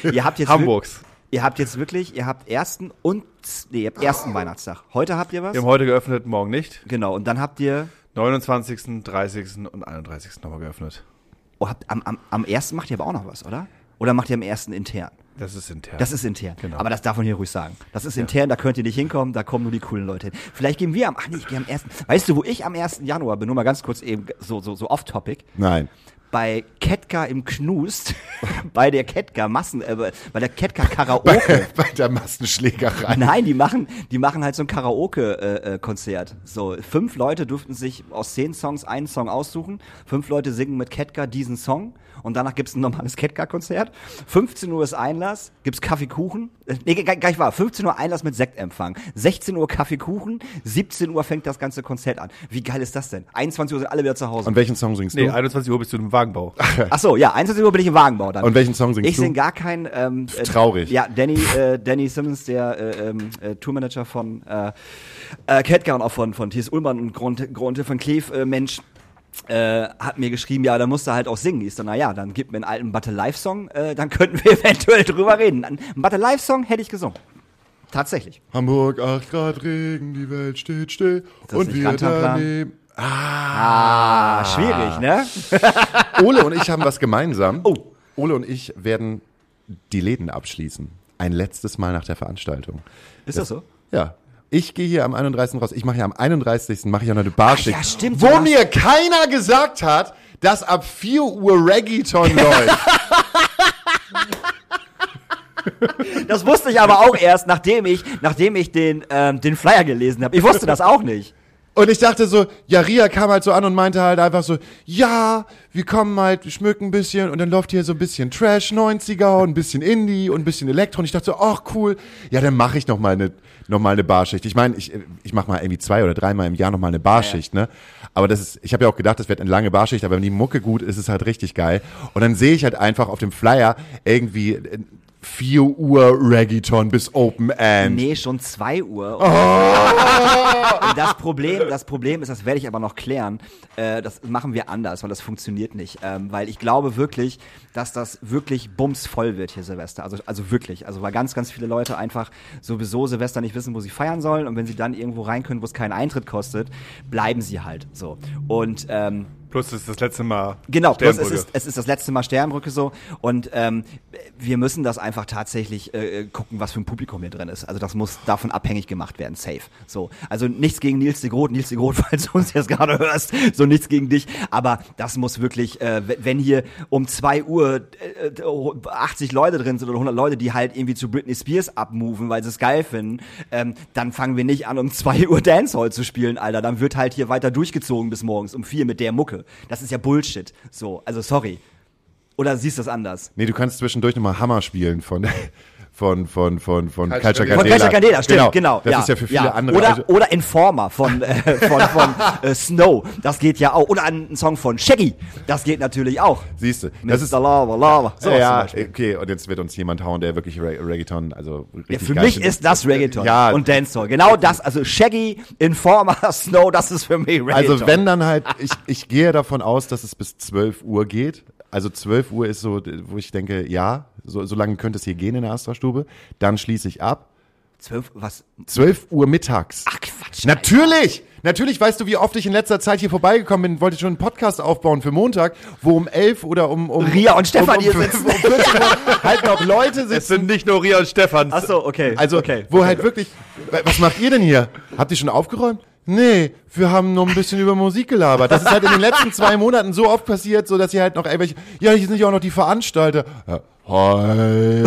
Ihr habt jetzt Hamburgs. Ihr habt jetzt wirklich, ihr habt ersten und nee, ihr habt ersten Weihnachtstag. Heute habt ihr was? Wir haben heute geöffnet, morgen nicht. Genau. Und dann habt ihr 29., 30. und 31. nochmal geöffnet. oh, habt, am, am, am ersten macht ihr aber auch noch was, oder? Oder macht ihr am ersten intern? Das ist intern. Das ist intern. Genau. Aber das darf man hier ruhig sagen. Das ist intern, da könnt ihr nicht hinkommen, da kommen nur die coolen Leute hin. Vielleicht gehen wir am, ach nee, ich gehe am ersten. Weißt du, wo ich am 1. Januar bin? Nur mal ganz kurz eben so, so, so off-topic. Nein. Bei Ketka im Knust, bei der Ketka Massen, äh, bei der Ketka Karaoke. Bei der Massenschlägerei. Nein, die machen, die machen halt so ein Karaoke-Konzert. so, fünf Leute durften sich aus zehn Songs einen Song aussuchen. Fünf Leute singen mit Ketka diesen Song. Und danach gibt's ein normales Ketka-Konzert. 15 Uhr ist Einlass, gibt's Kaffeekuchen. Nee, gar, gar nicht wahr. 15 Uhr Einlass mit Sektempfang. 16 Uhr Kaffeekuchen. 17 Uhr fängt das ganze Konzert an. Wie geil ist das denn? 21 Uhr sind alle wieder zu Hause. Und welchen Song singst nee, du? 21 Uhr bist du im Wagenbau. Ach so, ja, 21 Uhr bin ich im Wagenbau dann. Und welchen Song singst ich du? sing gar keinen. Ähm, äh, Traurig. Ja, Danny, äh, Danny Simmons, der äh, ähm, äh, Tourmanager von äh, äh, und auch von, von T.S. Ullmann und Gronte, Gronte van Kleef, äh, Mensch, äh, hat mir geschrieben, ja, da musst du halt auch singen. Ich so, na ja, dann gib mir einen alten Battle Live Song, äh, dann könnten wir eventuell drüber reden. Ein Battle Live Song hätte ich gesungen. Tatsächlich. Hamburg, 8 Grad Regen, die Welt steht still. das Und wir daneben. Ah, schwierig, ne? Ole und ich haben was gemeinsam. Oh. Ole und ich werden die Läden abschließen. Ein letztes Mal nach der Veranstaltung. Ist das so? Ja. Ich gehe hier am 31. raus. Ich mache ja am 31. mache ich auch noch eine Barschicht. Ja, stimmt, Wo mir keiner gesagt hat, dass ab 4 Uhr Reggaeton läuft. Das wusste ich aber auch erst, nachdem ich, nachdem ich den, ähm, den Flyer gelesen habe. Ich wusste das auch nicht. Und ich dachte so, ja, Ria kam halt so an und meinte halt einfach so, ja, wir kommen halt, schmücken ein bisschen und dann läuft hier so ein bisschen Trash 90er und ein bisschen Indie und ein bisschen Elektro und ich dachte so, ach cool, ja, dann mache ich noch mal eine noch mal eine Barschicht. Ich meine, ich ich mache mal irgendwie zwei oder dreimal im Jahr noch mal eine Barschicht, ne? Aber das ist ich habe ja auch gedacht, das wird eine lange Barschicht, aber wenn die Mucke gut ist, ist es halt richtig geil. Und dann sehe ich halt einfach auf dem Flyer irgendwie äh, 4 Uhr Reggaeton bis Open End. Nee, schon 2 Uhr. Oh! Das Problem, das Problem ist, das werde ich aber noch klären. Äh, das machen wir anders, weil das funktioniert nicht. Ähm, weil ich glaube wirklich, dass das wirklich bumsvoll wird hier Silvester. Also, also wirklich. Also weil ganz, ganz viele Leute einfach sowieso Silvester nicht wissen, wo sie feiern sollen. Und wenn sie dann irgendwo rein können, wo es keinen Eintritt kostet, bleiben sie halt so. Und ähm, Plus das ist das letzte Mal. Genau, plus es ist, es ist das letzte Mal Sternbrücke so und ähm, wir müssen das einfach tatsächlich äh, gucken, was für ein Publikum hier drin ist. Also das muss davon abhängig gemacht werden, safe. So, also nichts gegen Nils de Groot, Nils de Groot, falls du uns jetzt gerade hörst, so nichts gegen dich, aber das muss wirklich, äh, wenn hier um zwei Uhr äh, äh, 80 Leute drin sind oder 100 Leute, die halt irgendwie zu Britney Spears abmoven, weil sie es geil finden, ähm, dann fangen wir nicht an, um zwei Uhr Dancehall zu spielen, Alter. Dann wird halt hier weiter durchgezogen bis morgens um vier mit der Mucke. Das ist ja Bullshit. So, also sorry. Oder siehst du das anders? Nee, du kannst zwischendurch nochmal Hammer spielen von, von, von, von, von Culture Candela. Von. Culture Candela, stimmt, genau. Das ja, ist ja für viele ja. andere. Oder, also, oder Informer von, äh, von, von äh, Snow, das geht ja auch. Oder ein Song von Shaggy, das geht natürlich auch. siehst du, Das ist, Lava, Lava. So ja, okay, und jetzt wird uns jemand hauen, der wirklich Re Reggaeton, also Ja, richtig für geil mich ist das Reggaeton Ja. und Dancehall. Genau das, also Shaggy, Informer, Snow, das ist für mich Reggaeton. Also wenn dann halt, ich, ich gehe davon aus, dass es bis 12 Uhr geht. Also 12 Uhr ist so, wo ich denke, ja, so, so lange könnte es hier gehen in der Astra-Stube. Dann schließe ich ab. Zwölf, was? 12 Uhr mittags. Ach Quatsch. Natürlich! Natürlich weißt du, wie oft ich in letzter Zeit hier vorbeigekommen bin, wollte schon einen Podcast aufbauen für Montag, wo um elf oder um, um Ria und Stefan um, hier um, um, sitzen. um 14 Uhr halt noch Leute Es sitzen. sind nicht nur Ria und Stefan. Ach so, okay. Also, okay. wo halt wirklich, was macht ihr denn hier? Habt ihr schon aufgeräumt? Nee, wir haben noch ein bisschen über Musik gelabert. Das ist halt in den letzten zwei Monaten so oft passiert, so dass ihr halt noch irgendwelche, ja, hier sind ja auch noch die Veranstalter. Ja, hi.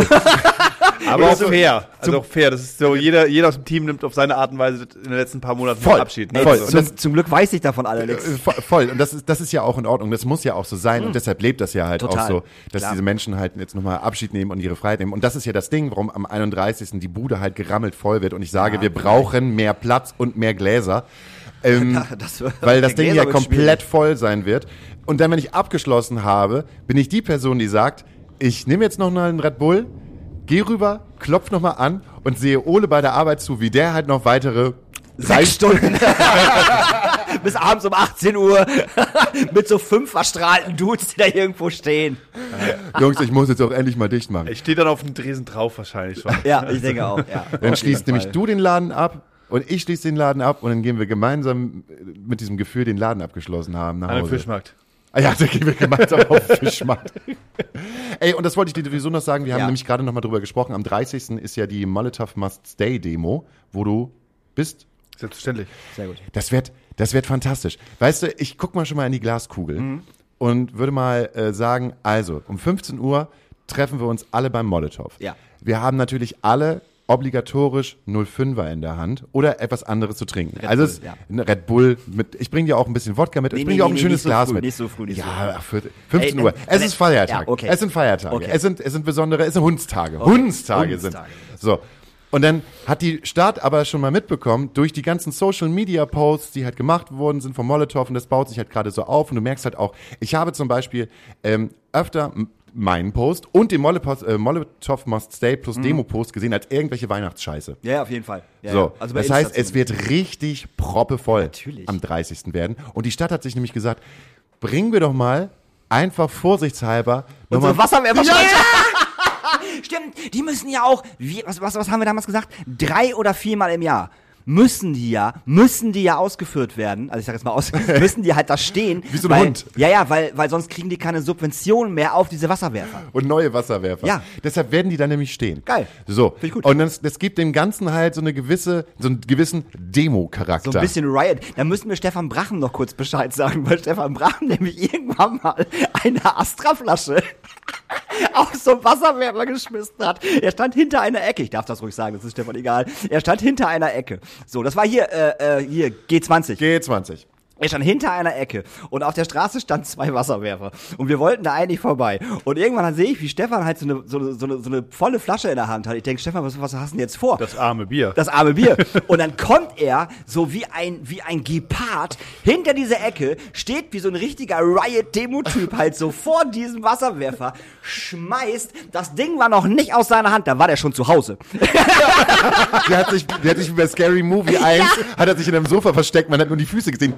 Aber auch so- fair. Also auch fair. Das ist so, jeder, jeder aus dem Team nimmt auf seine Art und Weise in den letzten paar Monaten Voll. Abschied. Ey, voll. Also, Und zum, das- zum Glück weiß ich davon alle nichts. Äh, vo- Voll. Und das ist, das ist ja auch in Ordnung. Das muss ja auch so sein. Und deshalb lebt das ja halt Total. auch so, dass Klar. diese Menschen halt jetzt nochmal Abschied nehmen und ihre Freiheit nehmen. Und das ist ja das Ding, warum am 31. die Bude halt gerammelt voll wird. Und ich sage, wir brauchen mehr Platz und mehr Gläser. Ähm, Das weil das Ding Gläser ja komplett voll sein wird. Und dann, wenn ich abgeschlossen habe, bin ich die Person, die sagt, ich nehme jetzt noch mal einen Red Bull, gehe rüber, klopf noch mal an und sehe Ole bei der Arbeit zu, wie der halt noch weitere Sechs Stunden. Bis abends um 18 Uhr. Mit so fünf verstrahlten Dudes, die da irgendwo stehen. Jungs, ich muss jetzt auch endlich mal dicht machen. ich stehe dann auf dem Dresen drauf wahrscheinlich schon. Ja, ich denke auch. Ja. Dann schließt nämlich du den Laden ab und ich schließe den Laden ab und dann gehen wir gemeinsam mit diesem Gefühl den Laden abgeschlossen haben nach An dem Hause. Fischmarkt. Ah ja, da gehen wir gemeinsam auf den Fischmarkt. Ey, und das wollte ich dir sowieso noch sagen. Wir haben Ja. nämlich gerade noch mal drüber gesprochen. Am 30. ist ja die Molotov Must Stay Demo, wo du bist. Selbstverständlich. Sehr gut. Das wird, das wird fantastisch. Weißt du, ich guck mal schon mal in die Glaskugel Mhm. und würde mal äh, sagen, also um 15 Uhr treffen wir uns alle beim Molotow. Ja. Wir haben natürlich alle obligatorisch 05er in der Hand oder etwas anderes zu trinken. also Bull, es, ja. ein Red Bull mit, ich bringe dir auch ein bisschen Wodka mit, ich Nee, bringe nee, dir auch ein nee, schönes so Glas früh, mit. nicht so früh, nicht so ja, ach, für, 15 Ey, Uhr. äh, es äh, ist Feiertag. ja, okay. Es sind Feiertage. Okay. Es sind, es sind besondere, es sind Hundstage. Hundstage sind. So. Und dann hat die Stadt aber schon mal mitbekommen, durch die ganzen Social Media Posts, die halt gemacht worden sind vom Molotow, und das baut sich halt gerade so auf. Und du merkst halt auch, ich habe zum Beispiel ähm, öfter meinen Post und den Molotow, äh, Molotow Must Stay plus Demo-Post gesehen als irgendwelche Weihnachtsscheiße. Ja, ja, auf jeden Fall. Ja, So, ja. Also das heißt, es wird richtig proppevoll Natürlich. am 30. werden. Und die Stadt hat sich nämlich gesagt, bringen wir doch mal einfach vorsichtshalber Unsere Wasserwerfer Stimmt, die müssen ja auch, wie, was, was, was haben wir damals gesagt? Drei oder viermal im Jahr müssen die ja, müssen die ja ausgeführt werden. Also ich sag jetzt mal aus, müssen die halt da stehen. Wie so ein weil, Hund. Ja, ja, weil, weil sonst kriegen die keine Subventionen mehr auf diese Wasserwerfer. und neue Wasserwerfer. Ja. Deshalb werden die da nämlich stehen. Geil. So. Finde ich gut. Und das, das gibt dem Ganzen halt so eine gewisse, so einen gewissen Demo-Charakter. So ein bisschen Riot. Da müssen wir Stefan Brachen noch kurz Bescheid sagen, weil Stefan Brachen nämlich irgendwann mal eine Astra-Flasche auf so einen Wasserwerfer geschmissen hat. Er stand hinter einer Ecke. Ich darf das ruhig sagen, das ist Stefan egal. Er stand hinter einer Ecke. So, das war hier, äh, äh, hier, G20. G20. Er stand hinter einer Ecke und auf der Straße standen zwei Wasserwerfer und wir wollten da eigentlich vorbei. Und irgendwann sehe ich, wie Stefan halt so eine, so, eine, so, eine, so eine volle Flasche in der Hand hat. Ich denke, Stefan, was, was hast du denn jetzt vor? Das arme Bier. das arme Bier. Und dann kommt er so wie ein, wie ein Gepard hinter dieser Ecke, steht wie so ein richtiger Riot-Demo-Typ halt so vor diesem Wasserwerfer, schmeißt, das Ding war noch nicht aus seiner Hand, da war der schon zu Hause. Der hat sich, der hat sich wie bei Scary Movie 1, hat er sich in einem Sofa versteckt, man hat nur die Füße gesehen.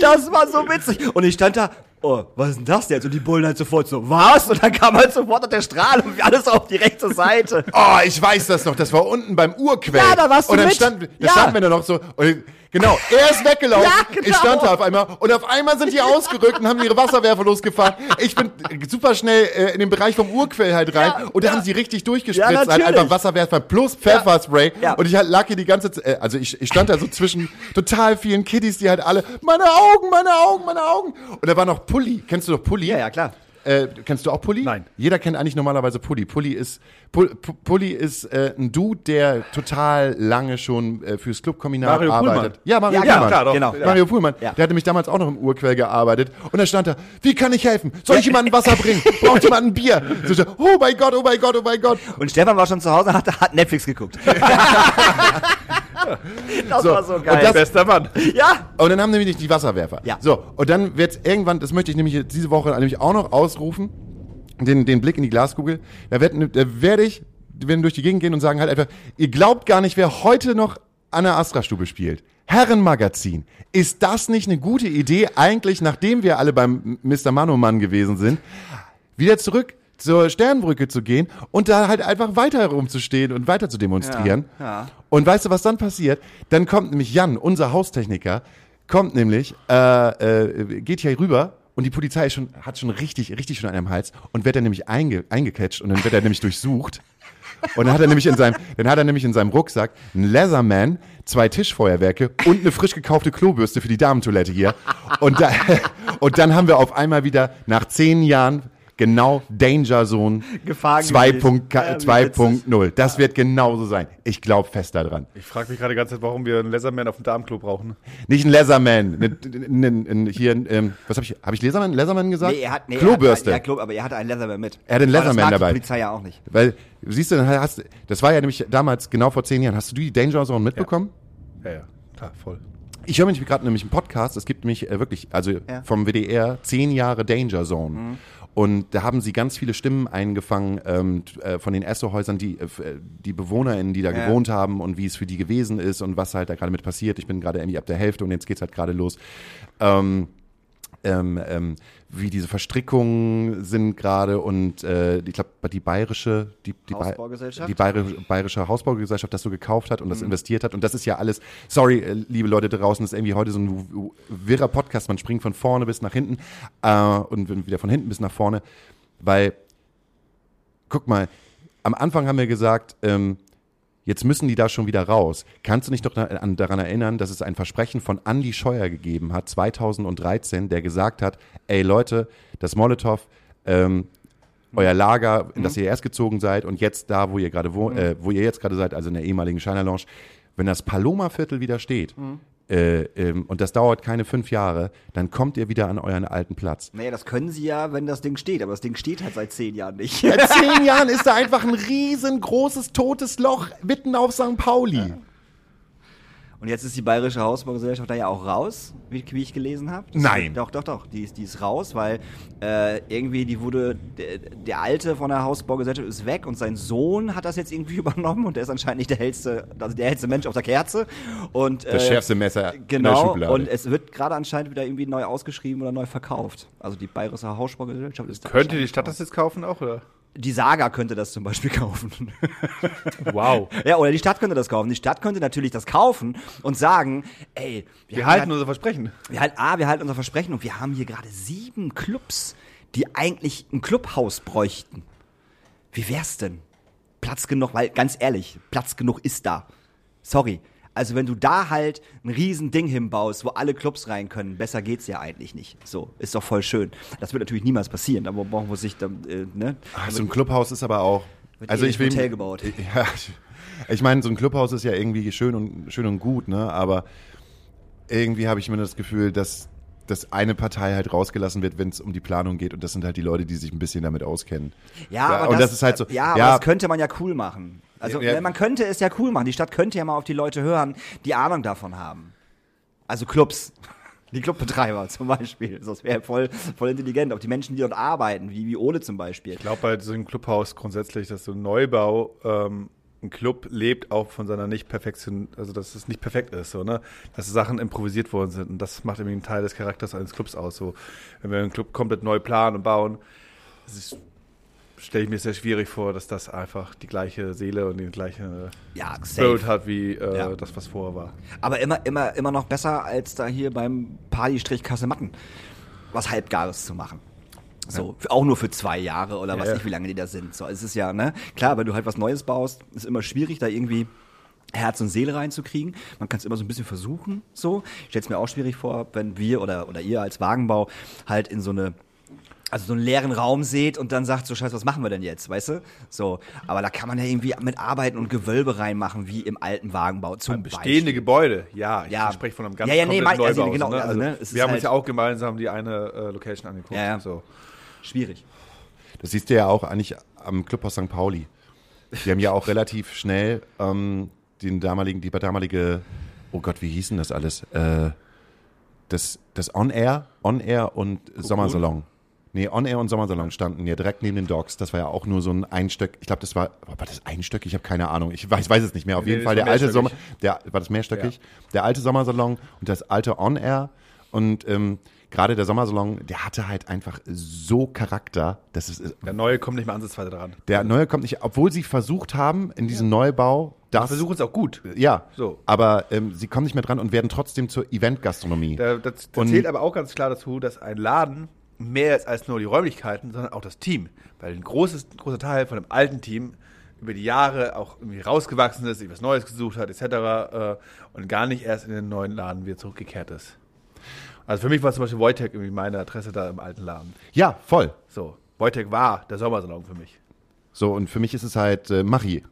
Das war so witzig. Und ich stand da, oh, was ist denn das jetzt? Und die Bullen halt sofort so, was? Und dann kam halt sofort der Strahl und wir alles auf die rechte Seite. Oh, ich weiß das noch, das war unten beim Urquell. Ja, da warst du Und dann mit. stand, da Ja. standen wir da noch so, und, genau, er ist weggelaufen, Ja, genau. ich stand da auf einmal, und auf einmal sind die ausgerückt und haben ihre Wasserwerfer losgefahren. Ich bin super schnell äh, in den Bereich vom Urquell halt rein, Ja, und da ja. haben sie richtig durchgespritzt, Ja, halt einfach Wasserwerfer plus Pfefferspray, Ja. und ich halt lag hier die ganze Zeit, äh, also ich, ich stand da so zwischen total vielen Kiddies, die halt alle, meine Augen, meine Augen, meine Augen, und da war noch Pulli, kennst du noch Pulli? Ja, ja, klar. Äh, kennst du auch Pulli? Nein. Jeder kennt eigentlich normalerweise Pulli. Pulli ist, Pu- Pu- Pulli ist äh, ein Dude, der total lange schon äh, fürs Clubkombinat Mario arbeitet. Pullman. Ja, Mario Ja, Pullman. klar, klar, doch. genau. Ja. Mario Pullman. Ja. Der hatte mich damals auch noch im Urquell gearbeitet. Und da stand da, wie kann ich helfen? Soll ich jemandem Wasser bringen? Braucht jemand ein Bier? So, so, oh mein Gott, oh mein Gott, oh mein Gott. Und Stefan war schon zu Hause und hat, hat Netflix geguckt. das So, war so und geil. das- Bester Mann. ja. Und dann haben nämlich die Wasserwerfer. Ja. So, und dann wird irgendwann, das möchte ich nämlich jetzt diese Woche nämlich auch noch ausrufen, den, den Blick in die Glaskugel. Da, werd, da werde ich, wir werden durch die Gegend gehen und sagen halt einfach, ihr glaubt gar nicht, wer heute noch an der Astra-Stube spielt. Herrenmagazin. Ist das nicht eine gute Idee, eigentlich, nachdem wir alle beim Mr. Manoman gewesen sind, wieder zurück zur Sternbrücke zu gehen und da halt einfach weiter herumzustehen und weiter zu demonstrieren. Ja, ja. Und weißt du, was dann passiert? Dann kommt nämlich Jan, unser Haustechniker, kommt nämlich, äh, äh, geht hier rüber und die Polizei schon, hat schon richtig, richtig schon an einem Hals und wird dann nämlich einge, eingecatcht und dann wird er nämlich durchsucht. Und dann hat er nämlich in seinem, dann hat er nämlich in seinem Rucksack einen Leatherman, zwei Tischfeuerwerke und eine frisch gekaufte Klobürste für die Damentoilette hier. Und, da, und dann haben wir auf einmal wieder nach zehn Jahren genau Danger Zone Gefahr 2.0. gewesen. Ja, wie 2.0. Das wird genauso sein. Ich glaube fest daran. Ich frage mich gerade die ganze Zeit, warum wir einen Leatherman auf dem Darmklo brauchen. Nicht ein Leatherman. Ne, ne, ne, hier, ähm, was habe ich, habe ich Leatherman, Leatherman gesagt? Nee, er hat, nee, Klobürste. Er hat, ja, Klo, aber er hatte einen Leatherman mit. Er hat einen Aber Leatherman das mag dabei. Die Polizei ja auch nicht. Weil, siehst du, dann hast, das war ja nämlich damals, genau vor zehn Jahren. Hast du die Danger Zone mitbekommen? Ja, ja, klar, voll. Ich höre nämlich gerade nämlich einen Podcast, es gibt nämlich äh, wirklich, also Ja. vom WDR, zehn Jahre Danger Zone. Und da haben sie ganz viele Stimmen eingefangen ähm, äh, von den Esso-Häusern, die, äh, äh, die BewohnerInnen, die da Ja. gewohnt haben und wie es für die gewesen ist und was halt da gerade mit passiert. Ich bin gerade irgendwie ab der Hälfte und jetzt geht's halt gerade los. Ähm, ähm, ähm, wie diese Verstrickungen sind gerade und äh, ich glaube die bayerische die, die, Hausbaugesellschaft? die bayerische, bayerische Hausbaugesellschaft das so gekauft hat und das investiert hat. Und das ist ja alles sorry äh, liebe Leute draußen das ist irgendwie heute so ein wirrer Podcast. Man springt von vorne bis nach hinten äh, und wieder von hinten bis nach vorne. Weil guck mal am Anfang haben wir gesagt ähm, Jetzt müssen die da schon wieder raus. Kannst du dich doch da- an, daran erinnern, dass es ein Versprechen von Andy Scheuer gegeben hat, 2013, der gesagt hat, ey Leute, das Molotow, ähm, euer Lager, in das ihr erst gezogen seid und jetzt da, wo ihr gerade wo, äh, wo ihr jetzt gerade seid, also in der ehemaligen China Lounge, wenn das Paloma-Viertel wieder steht, äh, ähm, und das dauert keine fünf Jahre, dann kommt ihr wieder an euren alten Platz. Naja, das können sie ja, wenn das Ding steht, aber das Ding steht halt seit zehn Jahren nicht. Seit zehn Jahren ist da einfach ein riesengroßes totes Loch mitten auf St. Pauli. Und jetzt ist die Bayerische Hausbaugesellschaft da ja auch raus, wie, wie ich gelesen habe. Nein. Doch, doch, doch. Die ist, die ist raus, weil äh, irgendwie die wurde, der, der Alte von der Hausbaugesellschaft ist weg und sein Sohn hat das jetzt irgendwie übernommen und der ist anscheinend nicht der hellste, also der hellste Mensch auf der Kerze. Und, äh, Das schärfste Messer in der Genau, Schublade. und es wird gerade anscheinend wieder irgendwie neu ausgeschrieben oder neu verkauft. Also die Bayerische Hausbaugesellschaft ist da Könnte die Stadt das raus. jetzt kaufen auch, oder? Die Saga könnte das zum Beispiel kaufen. Wow. ja, oder die Stadt könnte das kaufen. Die Stadt könnte natürlich das kaufen und sagen, ey, Wir haben halten grad- unser Versprechen. wir halten, A, wir halten unser Versprechen und wir haben hier gerade sieben Clubs, die eigentlich ein Clubhaus bräuchten. Wie wär's denn? Platz genug, weil ganz ehrlich, Platz genug ist da. Sorry. Also wenn du da halt ein riesen Ding hinbaust, wo alle Clubs rein können, besser geht's ja eigentlich nicht. So, ist doch voll schön. Das wird natürlich niemals passieren, aber brauchen wir sich dann, äh, ne? Ach, so ein Clubhaus ist aber auch. Also eh ich ein will. Hotel gebaut. Ja, ich- meine, so ein Clubhaus ist ja irgendwie schön und schön und gut, ne? Aber irgendwie habe ich immer das Gefühl, dass dass eine Partei halt rausgelassen wird, wenn es um die Planung geht, und das sind halt die Leute, die sich ein bisschen damit auskennen. Ja, aber und das, ist halt so. Ja, aber ja, das könnte man ja cool machen. Also Ja. man könnte es ja cool machen. Die Stadt könnte ja mal auf die Leute hören, die Ahnung davon haben. Also Clubs. Die Clubbetreiber zum Beispiel. Das wäre voll, voll intelligent. Auch die Menschen, die dort arbeiten, wie, wie Ole zum Beispiel. Ich glaube bei so einem Clubhaus grundsätzlich, dass so ein Neubau, ähm, ein Club lebt auch von seiner nicht Perfektion, also dass es nicht perfekt ist, so, ne? Dass Sachen improvisiert worden sind. Und das macht irgendwie einen Teil des Charakters eines Clubs aus. So, wenn wir einen Club komplett neu planen und bauen, das ist, stelle ich mir sehr schwierig vor, dass das einfach die gleiche Seele und die gleiche Ja, Spirit hat wie äh, Ja. das, was vorher war. Aber immer, immer, immer noch besser, als da hier beim Partystrich Matten was Halbgares zu machen. So, für- auch nur für zwei Jahre oder was Ja, nicht, wie lange die da sind. So, es ist ja, ne, klar, wenn du halt was Neues baust, ist immer schwierig, da irgendwie Herz und Seele reinzukriegen. Man kann es immer so ein bisschen versuchen, so. Ich stelle es mir auch schwierig vor, wenn wir oder, oder ihr als Wagenbau halt in so eine also so einen leeren Raum seht und dann sagt so scheiße, was machen wir denn jetzt, weißt du? So, aber da kann man ja irgendwie mit arbeiten und Gewölbe reinmachen, wie im alten Wagenbau zum Bestehende Beispiel. Gebäude, ja. Ich Ja. spreche von einem ganz Ja, ja, nee, also Neubau. genau, so, ne? also, ne, es wir haben uns halt- ja auch gemeinsam die eine äh, Location angeguckt. Ja, ja. So. Schwierig. Das siehst du ja auch eigentlich am Clubhaus St. Pauli. Die haben ja auch relativ schnell ähm, den damaligen, die damalige, oh Gott, wie hießen das alles? Äh, das, das On Air, On Air und Sommersalon. Nee, On Air und Sommersalon standen ja direkt neben den Docks. Das war ja auch nur so ein Einstöck. Ich glaube, das war, war das Einstöck? Ich habe keine Ahnung. Ich weiß, weiß es nicht mehr. Auf Nee, jeden Fall war der alte Sommer, der war das mehrstöckig. Der alte Sommersalon und das alte On Air. Und ähm, gerade der Sommersalon, der hatte halt einfach so Charakter, dass es Der neue kommt nicht mehr ansatzweise dran. der neue kommt nicht, obwohl sie versucht haben in diesem Neubau, Wir das versuchen es auch gut. ja, So. aber ähm, sie kommen nicht mehr dran und werden trotzdem zur Event-Gastronomie. Da, das, das zählt aber auch ganz klar dazu, dass ein Laden mehr ist als nur die Räumlichkeiten, sondern auch das Team. Weil ein großes, großer Teil von dem alten Team über die Jahre auch irgendwie rausgewachsen ist, sich was Neues gesucht hat, etc. Äh, und gar nicht erst in den neuen Laden wieder zurückgekehrt ist. Also für mich war zum Beispiel Wojtek irgendwie meine Adresse da im alten Laden. Ja, voll. So, Wojtek war der Sommersalon für mich. So, und für mich ist es halt äh, Machi.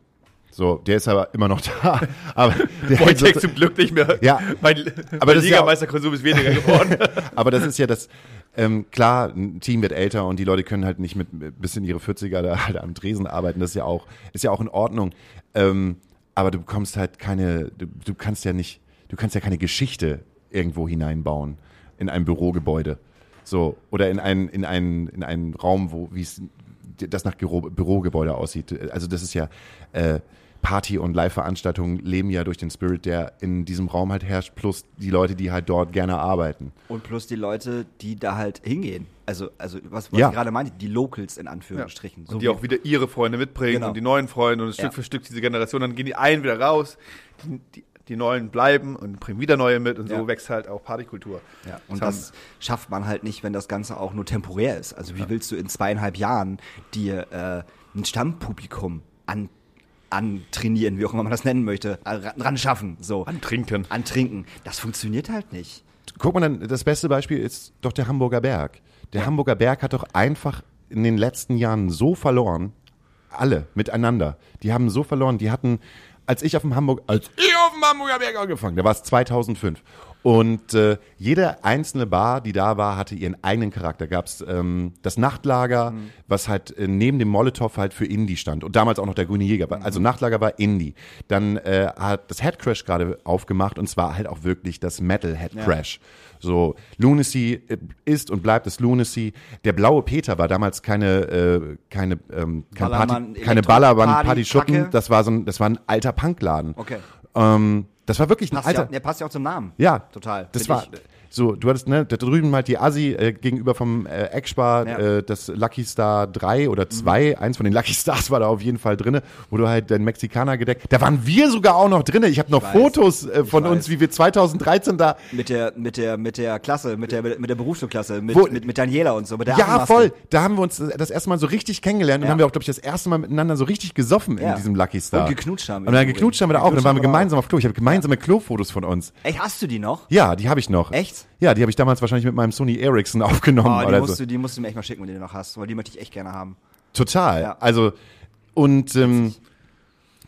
So, der ist aber immer noch da. aber der Wojtek zum Glück nicht mehr. Ja. Mein, Aber mein das ist ja Ligameisterkonsum ist weniger geworden. Aber das ist ja das, ähm, klar, ein Team wird älter und die Leute können halt nicht mit bis in ihre 40er da halt am Tresen arbeiten. Das ist ja auch, ist ja auch in Ordnung. Ähm, aber du bekommst halt keine, du, du kannst ja nicht, du kannst ja keine Geschichte irgendwo hineinbauen in ein Bürogebäude. So, oder in einen, in einen, in einen Raum, wo, wie es das nach Büro, Bürogebäude aussieht. Also das ist ja, äh, Party- und Live-Veranstaltungen leben ja durch den Spirit, der in diesem Raum halt herrscht, plus die Leute, die halt dort gerne arbeiten. Und plus die Leute, die da halt hingehen. Also, also was, was Ja. ich gerade meinte, die Locals in Anführungsstrichen. Und die auch wieder ihre Freunde mitbringen Genau. und die neuen Freunde und Stück Ja. für Stück diese Generation, dann gehen die einen wieder raus, die, die, die neuen bleiben und bringen wieder neue mit und so Ja. wächst halt auch Partykultur. Ja, und haben- das schafft man halt nicht, wenn das Ganze auch nur temporär ist. Also wie willst du in zweieinhalb Jahren dir äh, ein Stammpublikum an, antrainieren, wie auch immer man das nennen möchte, äh, ran, ran schaffen, so. Antrinken. Antrinken. Das funktioniert halt nicht. Guck mal, dann, das beste Beispiel ist doch der Hamburger Berg. Der Hamburger Berg hat doch einfach in den letzten Jahren so verloren, alle miteinander. Die haben so verloren, die hatten, als ich auf dem Hamburg, als ich auf dem Hamburger Berg angefangen, da war es 2005. Und äh, jede einzelne Bar, die da war, hatte ihren eigenen Charakter. Gab es ähm, das Nachtlager, was halt äh, neben dem Molotow halt für Indie stand. Und damals auch noch der Grüne Jäger. Also Nachtlager war Indie. Dann äh, hat das Headcrash gerade aufgemacht und zwar halt auch wirklich das Metal Headcrash. So, Lunacy äh, ist und bleibt es Lunacy. Der blaue Peter war damals keine, äh, keine, ähm, kein Ballermann, Party, keine Ballermann, Party, Partyschuppen. Kacke. Das war so ein, das war ein alter Punkladen. Okay. Ähm, das war wirklich ein Passt alter. ja, der passt ja auch zum Namen. Ja, Total. Das war ich. So, du hattest ne, da drüben halt die Assi äh, gegenüber vom äh, Eckspar, Ja. äh, das Lucky Star 3 oder 2, eins von den Lucky Stars war da auf jeden Fall drinne, wo du halt den Mexikaner gedeckt. Da waren wir sogar auch noch drinne. Ich habe noch weiß. Fotos äh, von Ich uns, wie wir 2013 da Mit der, mit der, mit der Klasse, mit der, mit der Berufsschulklasse, mit, Wo- mit, mit Daniela und so, mit der ja, voll. Da haben wir uns das erste Mal so richtig kennengelernt und Ja. haben wir auch, glaube ich, das erste Mal miteinander so richtig gesoffen in Ja. diesem Lucky Star. Und geknutscht haben wir Und dann geknutscht haben wir da auch. Und dann waren wir gemeinsam auf Klo. Ich habe gemeinsame Klofotos von uns. Ey, hast du die noch? Ja, die habe ich noch. Echt? Ja, die habe ich damals wahrscheinlich mit meinem Sony Ericsson aufgenommen. Oh, die, oder musst so. du, die musst du mir echt mal schicken, wenn du die noch hast, weil die möchte ich echt gerne haben. Total. Ja. Also und ähm,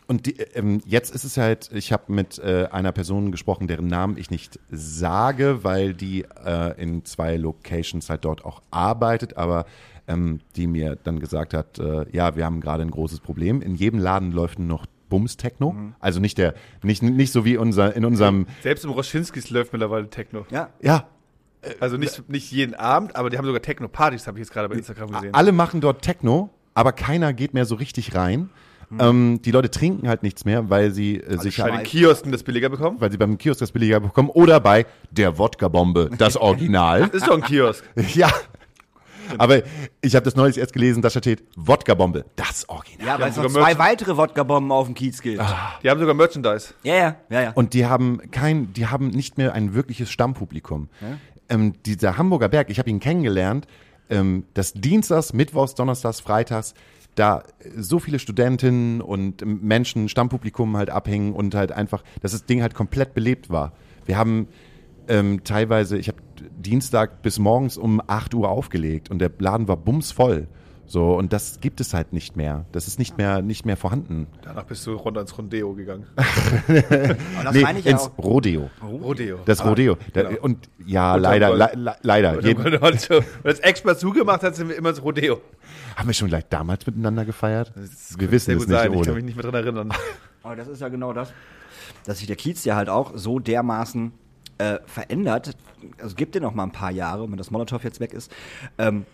und die, ähm, jetzt ist es halt, ich habe mit äh, einer Person gesprochen, deren Namen ich nicht sage, weil die äh, in zwei Locations halt dort auch arbeitet, aber ähm, die mir dann gesagt hat, äh, ja, wir haben gerade ein großes Problem. In jedem Laden läuft noch Bums-Techno. Also nicht der, nicht, nicht so wie unser, in unserem, Selbst im Roschinskis läuft mittlerweile Techno. Ja. ja, Also nicht, nicht jeden Abend, aber die haben sogar Techno-Partys, habe ich jetzt gerade bei Instagram gesehen. Alle machen dort Techno, aber keiner geht mehr so richtig rein. Ähm, die Leute trinken halt nichts mehr, weil sie äh, sich Bei den halt, Kiosken das billiger bekommen. weil sie beim Kiosk das billiger bekommen oder bei der Wodka-Bombe, das Original. Das ist doch ein Kiosk. ja. Aber ich habe das neulich erst gelesen, da steht Wodka-Bombe, das Original. Ja, weil es noch zwei Merch- weitere Wodka-Bomben auf dem Kiez gibt. Die haben sogar Merchandise. Ja, ja, ja, ja. Und die haben kein, die haben nicht mehr ein wirkliches Stammpublikum. Ähm, dieser Hamburger Berg, ich habe ihn kennengelernt, ähm, das Dienstags, Mittwochs, Donnerstags, Freitags, da so viele Studentinnen und Menschen, Stammpublikum halt abhängen und halt einfach, dass das Ding halt komplett belebt war. Wir haben ähm, teilweise, ich habe Dienstag bis morgens um 8 Uhr aufgelegt und der Laden war bumsvoll. So, und das gibt es halt nicht mehr. Das ist nicht mehr, nicht mehr vorhanden. Danach bist du runter ins Rondeo gegangen. Und das nee, meine ich ja ins auch. Rodeo. Rodeo. Das Rodeo. Da, genau. Und ja, Und leider, le, le, leider. Jeden, wenn das Expert zugemacht hat, sind wir immer ins Rodeo. haben wir schon gleich damals miteinander gefeiert? Wir wissen Sehr es nicht sein, ich kann mich nicht mehr dran erinnern. Aber das ist ja genau das, dass sich der Kiez ja halt auch so dermaßen äh, verändert. Also gibt dir noch mal ein paar Jahre, wenn das Molotow jetzt weg ist. Ähm,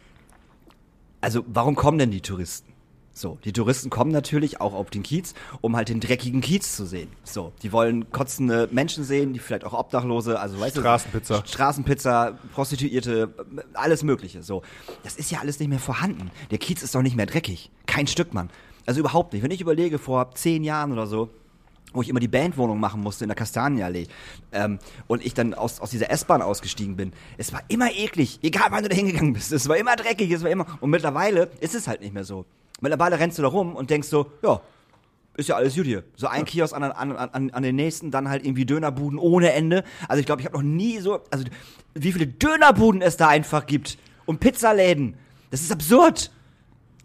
also warum kommen denn die Touristen? So, die Touristen kommen natürlich auch auf den Kiez, um halt den dreckigen Kiez zu sehen. So, die wollen kotzende Menschen sehen, die vielleicht auch Obdachlose, also weißt Straßenpizza. du, Straßenpizza, Prostituierte, alles Mögliche. So, das ist ja alles nicht mehr vorhanden. Der Kiez ist doch nicht mehr dreckig, kein Stück, Mann. Also überhaupt nicht. Wenn ich überlege, vor zehn Jahren oder so, wo ich immer die Bandwohnung machen musste in der Kastanienallee ähm, und ich dann aus, aus dieser S-Bahn ausgestiegen bin. Es war immer eklig, egal wann du da hingegangen bist. Es war immer dreckig, es war immer. Und mittlerweile ist es halt nicht mehr so. Mittlerweile rennst du da rum und denkst so, ja, ist ja alles gut hier. So ein Kiosk an, an, an, an den nächsten, dann halt irgendwie Dönerbuden ohne Ende. Also ich glaube, ich habe noch nie so, also wie viele Dönerbuden es da einfach gibt und Pizzaläden. Das ist absurd.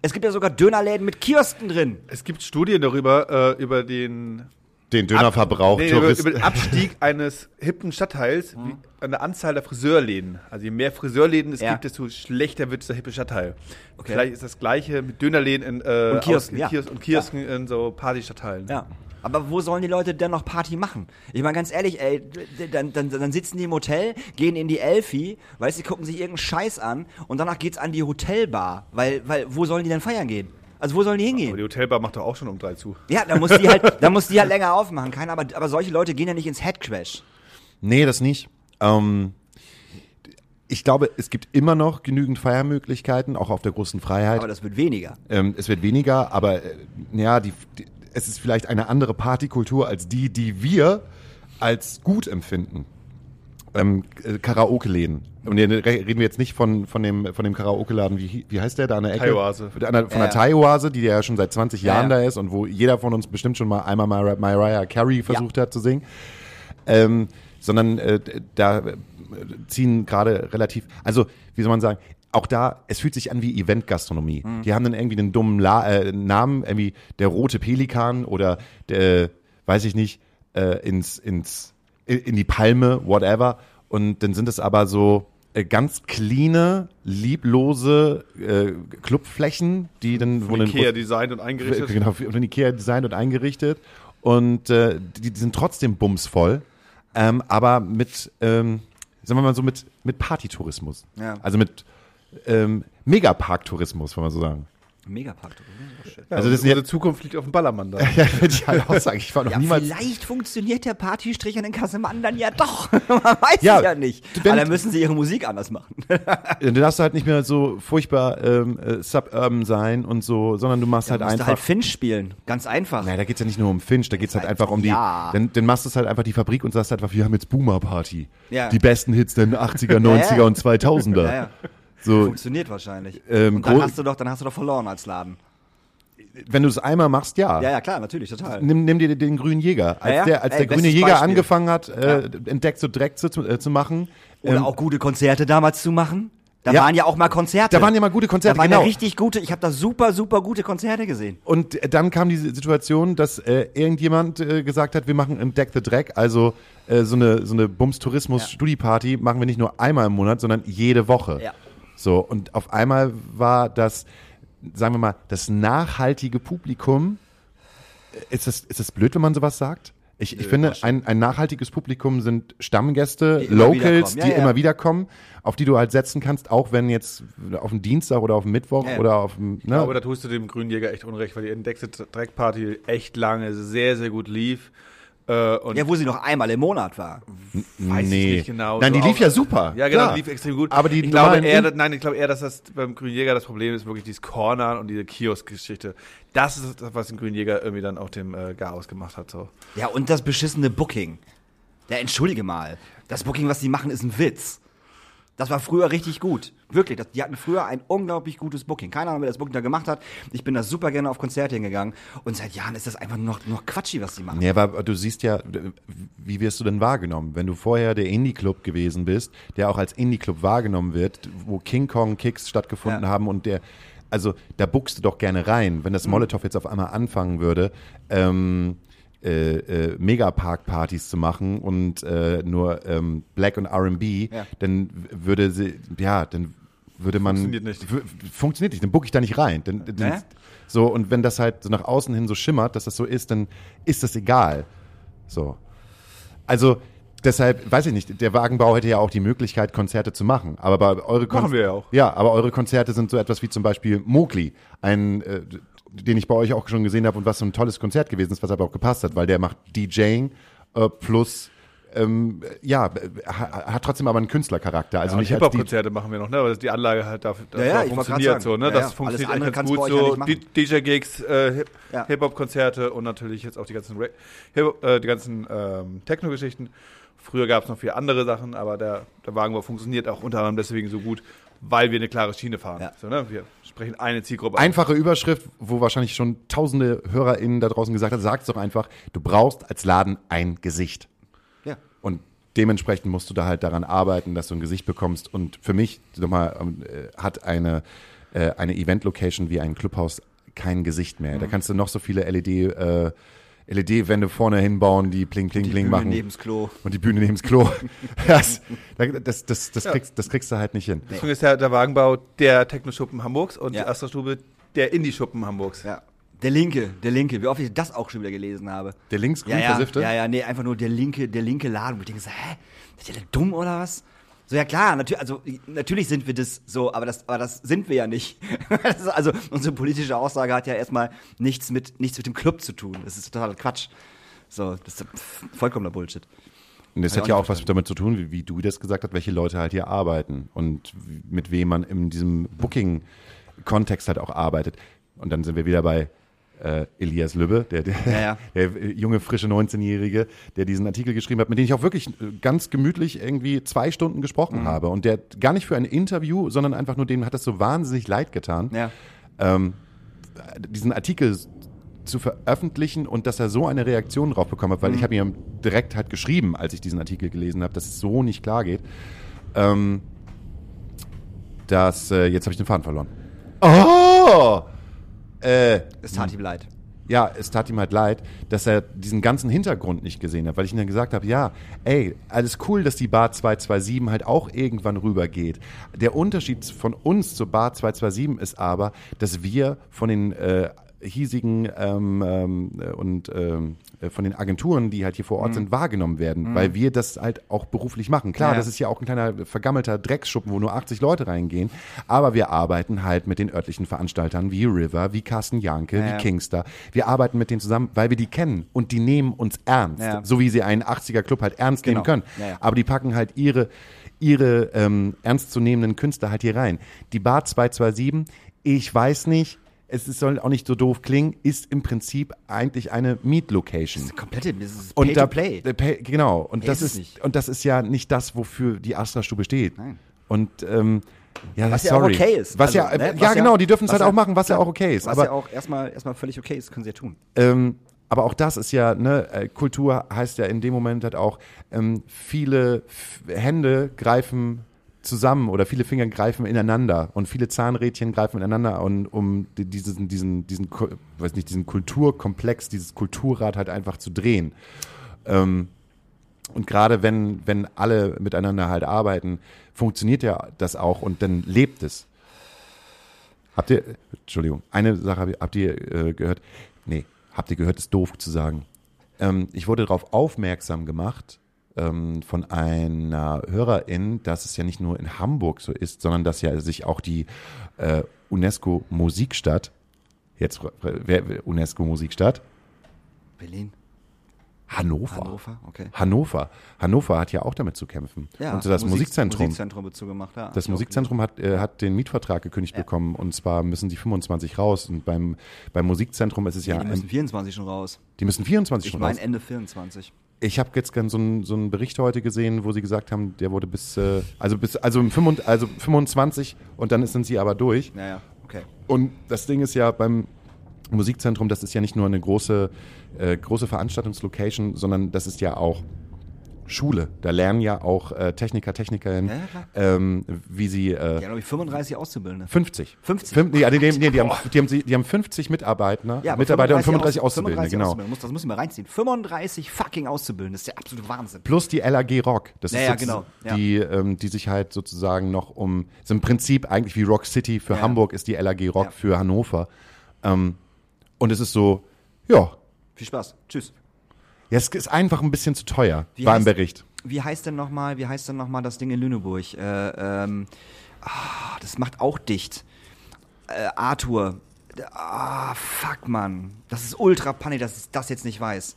Es gibt ja sogar Dönerläden mit Kiosken drin. Es gibt Studien darüber, äh, über den Den Dönerverbrauch, nee, über, Touristen. über den Abstieg eines hippen Stadtteils wie, an der Anzahl der Friseurläden. Also je mehr Friseurläden es Ja. gibt, desto schlechter wird dieser hippe Stadtteil. Okay. Vielleicht ist das gleiche mit Dönerläden in, äh, Und Kiosken, aus- ja. Kios und Kiosken in so Partystadtteilen. Ja. Aber wo sollen die Leute denn noch Party machen? Ich meine, ganz ehrlich, ey, dann, dann, dann sitzen die im Hotel, gehen in die Elfi, weißt du, die gucken sich irgendeinen Scheiß an und danach geht's an die Hotelbar. Weil, weil, wo sollen die denn feiern gehen? Also wo sollen die Aber hingehen? die Hotelbar macht doch auch schon um drei zu. Ja, da muss die halt, da muss die halt länger aufmachen. Keiner, aber, aber solche Leute gehen ja nicht ins Headcrash. Nee, das nicht. Ähm, ich glaube, es gibt immer noch genügend Feiermöglichkeiten, auch auf der großen Freiheit. Aber das wird weniger. Ähm, es wird weniger, aber äh, ja, die, die, es ist vielleicht eine andere Partykultur als die, die wir als gut empfinden. Ähm, äh, Karaoke-Läden. Und hier re- reden wir jetzt nicht von, von dem, von dem Karaoke-Laden, wie, wie heißt der da an der Ecke? Thai-Oase. Von der, von der Ja. Thai-Oase, die ja schon seit 20 Ja, Jahren ja. da ist und wo jeder von uns bestimmt schon mal einmal Mariah, Mariah Carey versucht hat zu singen. Ähm, sondern äh, da ziehen gerade relativ, also wie soll man sagen, auch da, es fühlt sich an wie Eventgastronomie. Die haben dann irgendwie einen dummen La äh, Namen, irgendwie der rote Pelikan oder der, weiß ich nicht, äh, ins, ins, in die Palme, whatever. Und dann sind es aber so äh, ganz cleane, lieblose äh, Clubflächen, die dann Von Ikea designt und eingerichtet. Genau, von Ikea designt und eingerichtet. Und äh, die, die sind trotzdem bumsvoll, ähm, aber mit, ähm, sagen wir mal so, mit, mit Partytourismus. Ja. Also mit ähm, Megapark-Tourismus, wenn man so sagen. Ja, Also das ist unsere ja- Zukunft liegt auf dem Ballermann da. Ja, würde ich halt auch sagen. Ich war noch Ja, niemals. vielleicht funktioniert der Partystrich an den Kassemann dann ja doch. Man weiß Ja, es ja nicht. Aber dann müssen sie ihre Musik anders machen. Du darfst halt nicht mehr so furchtbar ähm, äh, suburban sein und so, sondern du machst halt musst du einfach. halt Finch spielen. Ganz einfach. Naja, da geht's ja nicht nur um Finch, da geht's halt einfach um die. Dann, dann machst du es halt einfach die Fabrik und sagst halt einfach, wir haben jetzt Boomer Party. Ja. Die besten Hits der 80er, 90er ja. und 2000er. Ja, ja. So, Funktioniert wahrscheinlich. Ähm, und dann hast du doch, dann hast du doch verloren als Laden. Wenn du es einmal machst, ja. Ja, ja, klar, natürlich, total. Nimm, nimm dir den grünen Jäger. Als Ja, ja. der, als Ey, der grüne Jäger Beispiel. angefangen hat, äh, entdeckt so Dreck zu, äh, zu machen. Oder ähm, auch gute Konzerte damals zu machen. Da Ja. waren ja auch mal Konzerte. Da waren ja mal gute Konzerte, Da waren genau. ja richtig gute, ich habe da super, super gute Konzerte gesehen. Und dann kam diese Situation, dass äh, irgendjemand äh, gesagt hat, wir machen Entdeck the Dreck, also äh, so eine, so eine Bums-Tourismus-Studi-Party machen wir nicht nur einmal im Monat, sondern jede Woche. Ja. So, und auf einmal war das, sagen wir mal, das nachhaltige Publikum, äh, ist das, ist das blöd, wenn man sowas sagt? Ich, ich finde, ein, ein nachhaltiges Publikum sind Stammgäste, Die Locals. Ja, die ja. immer wieder kommen, auf die du halt setzen kannst, auch wenn jetzt auf den Dienstag oder auf den Mittwoch Ja, oder auf dem, ne? Aber da tust du dem Grünjäger echt unrecht, weil die Entdeckte Dreckparty echt lange sehr, sehr gut lief. Äh, und Ja, wo sie noch einmal im Monat war. weiß nee. ich nicht genau. Nein, So die lief auch- ja super. Ja, genau, klar. die lief extrem gut. Aber die ich glaube eher, In- nein, ich glaube eher, dass das beim Grünjäger das Problem ist, wirklich dieses Cornern und diese Kiosk-Geschichte. Das ist das, was den Grünjäger irgendwie dann auch dem äh, Gar ausgemacht hat. So. Ja, und das beschissene Booking. Ja, entschuldige mal. Das Booking, was die machen, ist ein Witz. Das war früher richtig gut. Wirklich. Das, die hatten früher ein unglaublich gutes Booking. Keine Ahnung, wer das Booking da gemacht hat. Ich bin da super gerne auf Konzerte hingegangen. Und seit Jahren ist das einfach nur noch, noch Quatschi, was die machen. Ja, aber du siehst ja, wie wirst du denn wahrgenommen? Wenn du vorher der Indie-Club gewesen bist, der auch als Indie-Club wahrgenommen wird, wo King Kong-Kicks stattgefunden Ja. haben und der, also da buckst du doch gerne rein. Wenn das Mhm. Molotow jetzt auf einmal anfangen würde, ähm, äh, äh, Megapark-Partys zu machen und äh, nur ähm, Black und R&B, Ja. dann würde sie, ja, dann würde man Funktioniert nicht. funktioniert nicht, dann buck ich da nicht rein. Dann, dann, Ja. So und wenn das halt so nach außen hin so schimmert, dass das so ist, dann ist das egal. So. Also deshalb, weiß ich nicht, der Wagenbau hätte ja auch die Möglichkeit, Konzerte zu machen. Aber eure Kon- Machen wir ja auch. Ja, aber eure Konzerte sind so etwas wie zum Beispiel Mowgli, ein äh, den ich bei euch auch schon gesehen habe und was so ein tolles Konzert gewesen ist, was aber auch gepasst hat, weil der macht DJing äh, plus ähm, ja, äh, ha- hat trotzdem aber einen Künstlercharakter. Also Also nicht Hip-Hop-Konzerte machen wir noch, ne? Aber die Anlage halt dafür, Ja, ja, dafür wollte grad funktioniert so, ne? Ja, das ja. funktioniert Alles andere eigentlich ganz gut ja so. DJ-Gigs, äh, Hip- Ja. Hip-Hop-Konzerte und natürlich jetzt auch die ganzen, äh, die ganzen ähm, Techno-Geschichten. Früher gab es noch viele andere Sachen, aber der, der Wagenbau funktioniert auch unter anderem deswegen so gut, weil wir eine klare Schiene fahren. Ja. So, ne? Wir sprechen eine Zielgruppe an. Einfache Überschrift, wo wahrscheinlich schon tausende HörerInnen da draußen gesagt haben, sag's doch einfach, du brauchst als Laden ein Gesicht. Ja. Und dementsprechend musst du da halt daran arbeiten, dass du ein Gesicht bekommst. Und für mich, nochmal, ähm, äh, hat eine, äh, eine Event-Location wie ein Clubhaus kein Gesicht mehr. Da Mhm. kannst du noch so viele LED, äh, LED-Wände vorne hinbauen, die pling, pling, Die pling Bühne machen. neben's Klo. Und die Bühne neben's Klo. das, das, das, das, kriegst, das kriegst du halt nicht hin. Deswegen ist der, der Wagenbau der Techno-Schuppen Hamburgs und Ja. die Astra-Stube der Indie-Schuppen Hamburgs. Ja. Der Linke, der Linke, wie oft ich das auch schon wieder gelesen habe. Der linksgrün ja, ja, versiffte? ja, ja, nee, einfach nur der linke, der linke Laden. Wo ich denke so, hä? Ist der denn dumm oder was? So, ja klar, natürlich, also natürlich sind wir das so, aber das, aber das sind wir ja nicht. Also unsere politische Aussage hat ja erstmal nichts mit, nichts mit dem Club zu tun. Das ist total Quatsch. So, das ist vollkommener Bullshit. Und das hat ja auch was damit zu tun, wie, wie du das gesagt hast, welche Leute halt hier arbeiten und mit wem man in diesem Booking-Kontext halt auch arbeitet. Und dann sind wir wieder bei äh, Elias Lübbe, der, der, Ja, ja. der äh, junge, frische 19-Jährige, der diesen Artikel geschrieben hat, mit dem ich auch wirklich äh, ganz gemütlich irgendwie zwei Stunden Mhm. gesprochen habe. Und der gar nicht für ein Interview, sondern einfach nur dem hat das so wahnsinnig leid getan Ja. ähm, diesen Artikel zu veröffentlichen und dass er so eine Reaktion drauf bekommen hat, weil ich habe ihm direkt halt geschrieben, als ich diesen Artikel gelesen habe, dass es so nicht klar geht. Ähm, dass, äh, jetzt habe ich den Faden verloren. Oh! Äh, Es tat ihm leid. ja, es tat ihm halt leid, dass er diesen ganzen Hintergrund nicht gesehen hat, weil ich ihm dann gesagt habe, ja, ey, alles cool, dass die Bar 227 halt auch irgendwann rübergeht. Der Unterschied von uns zur Bar 227 ist aber, dass wir von den äh, hiesigen ähm, ähm, äh, und ähm, äh, von den Agenturen, die halt hier vor Ort sind, wahrgenommen werden, weil wir das halt auch beruflich machen. Klar, Ja, das ist ja auch ein kleiner vergammelter Drecksschuppen, wo nur 80 Leute reingehen, aber wir arbeiten halt mit den örtlichen Veranstaltern wie River, wie Carsten Janke, Ja, wie. Kingster. Wir arbeiten mit denen zusammen, weil wir die kennen und die nehmen uns ernst, Ja. so wie sie einen 80er Club halt ernst Genau. nehmen können. Aber die packen halt ihre ihre ähm, ernstzunehmenden Künstler halt hier rein. Die Bar 227, ich weiß nicht, es soll auch nicht so doof klingen, ist im Prinzip eigentlich eine Meet-Location. Das ist komplette, das ist Und Pay da, to Play. äh, Pay, genau. Und das ist nicht. und das ist ja nicht das, wofür die Astra-Stube steht. Nein. Und ähm, ja, Was ja auch okay ist. Was ja, Also, ne, ja was genau, die dürfen es halt auch machen, was ja klar, auch okay ist. Was Aber ja auch erstmal, erstmal völlig okay ist, können sie ja tun. ähm, aber auch das ist ja, ne, äh, Kultur heißt ja in dem Moment halt auch, ähm, viele Hände greifen zusammen oder viele Finger greifen ineinander und viele Zahnrädchen greifen ineinander und um die- diesen, diesen, diesen, weiß nicht, diesen Kulturkomplex, dieses Kulturrad halt einfach zu drehen. Ähm, und gerade wenn, wenn alle miteinander halt arbeiten, funktioniert ja das auch und dann lebt es. Habt ihr, Entschuldigung, eine Sache habt ihr äh, gehört? Nee, habt ihr gehört, ist doof zu sagen. Ähm, ich wurde darauf aufmerksam gemacht ähm, von einer Hörerin, dass es ja nicht nur in Hamburg so ist, sondern dass ja sich auch die äh, UNESCO Musikstadt, jetzt wer, wer- UNESCO Musikstadt, Berlin, Hannover. Hannover, okay. Hannover. Hannover hat ja auch damit zu kämpfen. und so das Musik- Musikzentrum. Musikzentrum wird zugemacht, ja. Das Ja, Musikzentrum hat, äh, hat den Mietvertrag gekündigt Ja. bekommen und zwar müssen die 25 raus. Und beim, beim Musikzentrum ist es ja, Die müssen ein, 24 schon raus. die müssen 24 Ich schon raus. meine Ende 24. Ich habe jetzt so einen so einen Bericht heute gesehen, wo sie gesagt haben, der wurde bis, äh, also bis, also, im 25, also 25 und dann sind sie aber durch. Naja, okay. Und das Ding ist ja beim Musikzentrum, das ist ja nicht nur eine große, äh, große Veranstaltungslocation, sondern das ist ja auch Schule. Da lernen ja auch äh, Techniker, Technikerinnen, ähm, wie sie äh, Ja, glaube ich, 35 Auszubildende. 50. 50? Fünf, nee, also die, nee, die, haben, die, haben, die haben 50 Mitarbeiter, Ja, Mitarbeiter und 35 Aus- Auszubildende, 35 genau. Auszubildende. Muss, das müssen wir reinziehen. 35 fucking Auszubildende. Das ist der absolute Wahnsinn. Plus die LAG Rock. Das Ja, ist genau, ja. Die, ähm, die sich halt sozusagen noch um, ist im Prinzip eigentlich wie Rock City für Ja. Hamburg ist die LAG Rock für Hannover. Ähm, und es ist so, ja, Viel Spaß. Tschüss. Ja, es ist einfach ein bisschen zu teuer, Wie war im Bericht. Wie heißt denn nochmal, wie heißt denn noch mal das Ding in Lüneburg? Äh, ähm, ah, das macht auch dicht. Äh, Arthur. ah, fuck, Mann. Das ist ultra panik, dass ich das jetzt nicht weiß.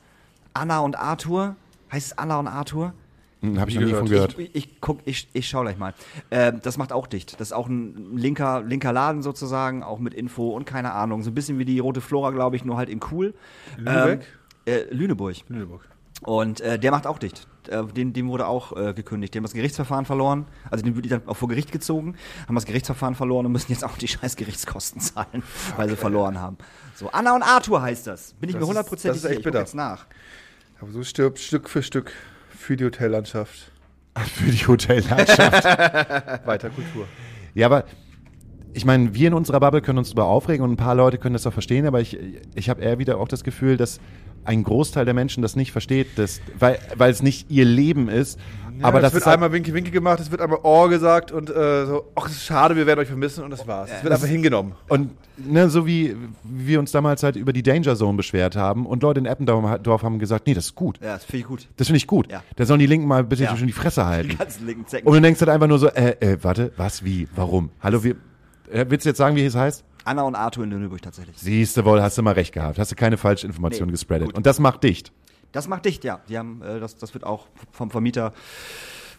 Anna und Arthur? Heißt es Anna und Arthur? Hm, Habe ich noch Nie von gehört. Ich, ich guck, ich, ich schau gleich mal. Äh, das macht auch dicht. Das ist auch ein linker, linker Laden sozusagen, auch mit Info und keine Ahnung. So ein bisschen wie die Rote Flora, glaube ich, nur halt in cool. Lüneburg? Ähm, äh, Lüneburg. Lüneburg. Und äh, der macht auch dicht. Äh, dem, dem wurde auch äh, gekündigt. Die haben das Gerichtsverfahren verloren. Also den wird dann auch vor Gericht gezogen, haben das Gerichtsverfahren verloren und müssen jetzt auch die scheiß Gerichtskosten zahlen, weil sie verloren haben. So, Anna und Arthur heißt das. Bin ich Das mir hundertprozentig das ist echt sicher. Ich guck bitter. jetzt nach. Aber so stirbt Stück für Stück für die Hotellandschaft Für die Hotellandschaft. weiter Kultur. ja, aber ich meine, wir in unserer Bubble können uns darüber aufregen und ein paar Leute können das auch verstehen, aber ich, ich habe eher wieder auch das Gefühl, dass ein Großteil der Menschen das nicht versteht, dass, weil, weil es nicht ihr Leben ist. Ja, aber es das wird halt- einmal Winke Winke gemacht, es wird einmal Ohr gesagt und äh, so, ach, es ist schade, wir werden euch vermissen und das war's. Es wird einfach hingenommen. Und ne, so wie, wie wir uns damals halt über die Danger Zone beschwert haben und Leute in Eppendorf haben gesagt, nee, das ist gut. Ja, das finde ich gut. Das finde ich gut. Ja. Da sollen die Linken mal ein bisschen Ja. die Fresse Die halten. ganzen linken Zecken. Und du denkst halt einfach nur so, äh, äh, warte, was, wie, warum? Hallo, wir, willst du jetzt sagen, wie es heißt? Anna und Arthur in Lüneburg tatsächlich. Siehst du wohl, hast du mal recht gehabt. Hast du keine falsche Information Nee, gespreadet. gut. Und das macht dicht. Das macht dicht, ja. Die haben, äh, das, das wird auch vom Vermieter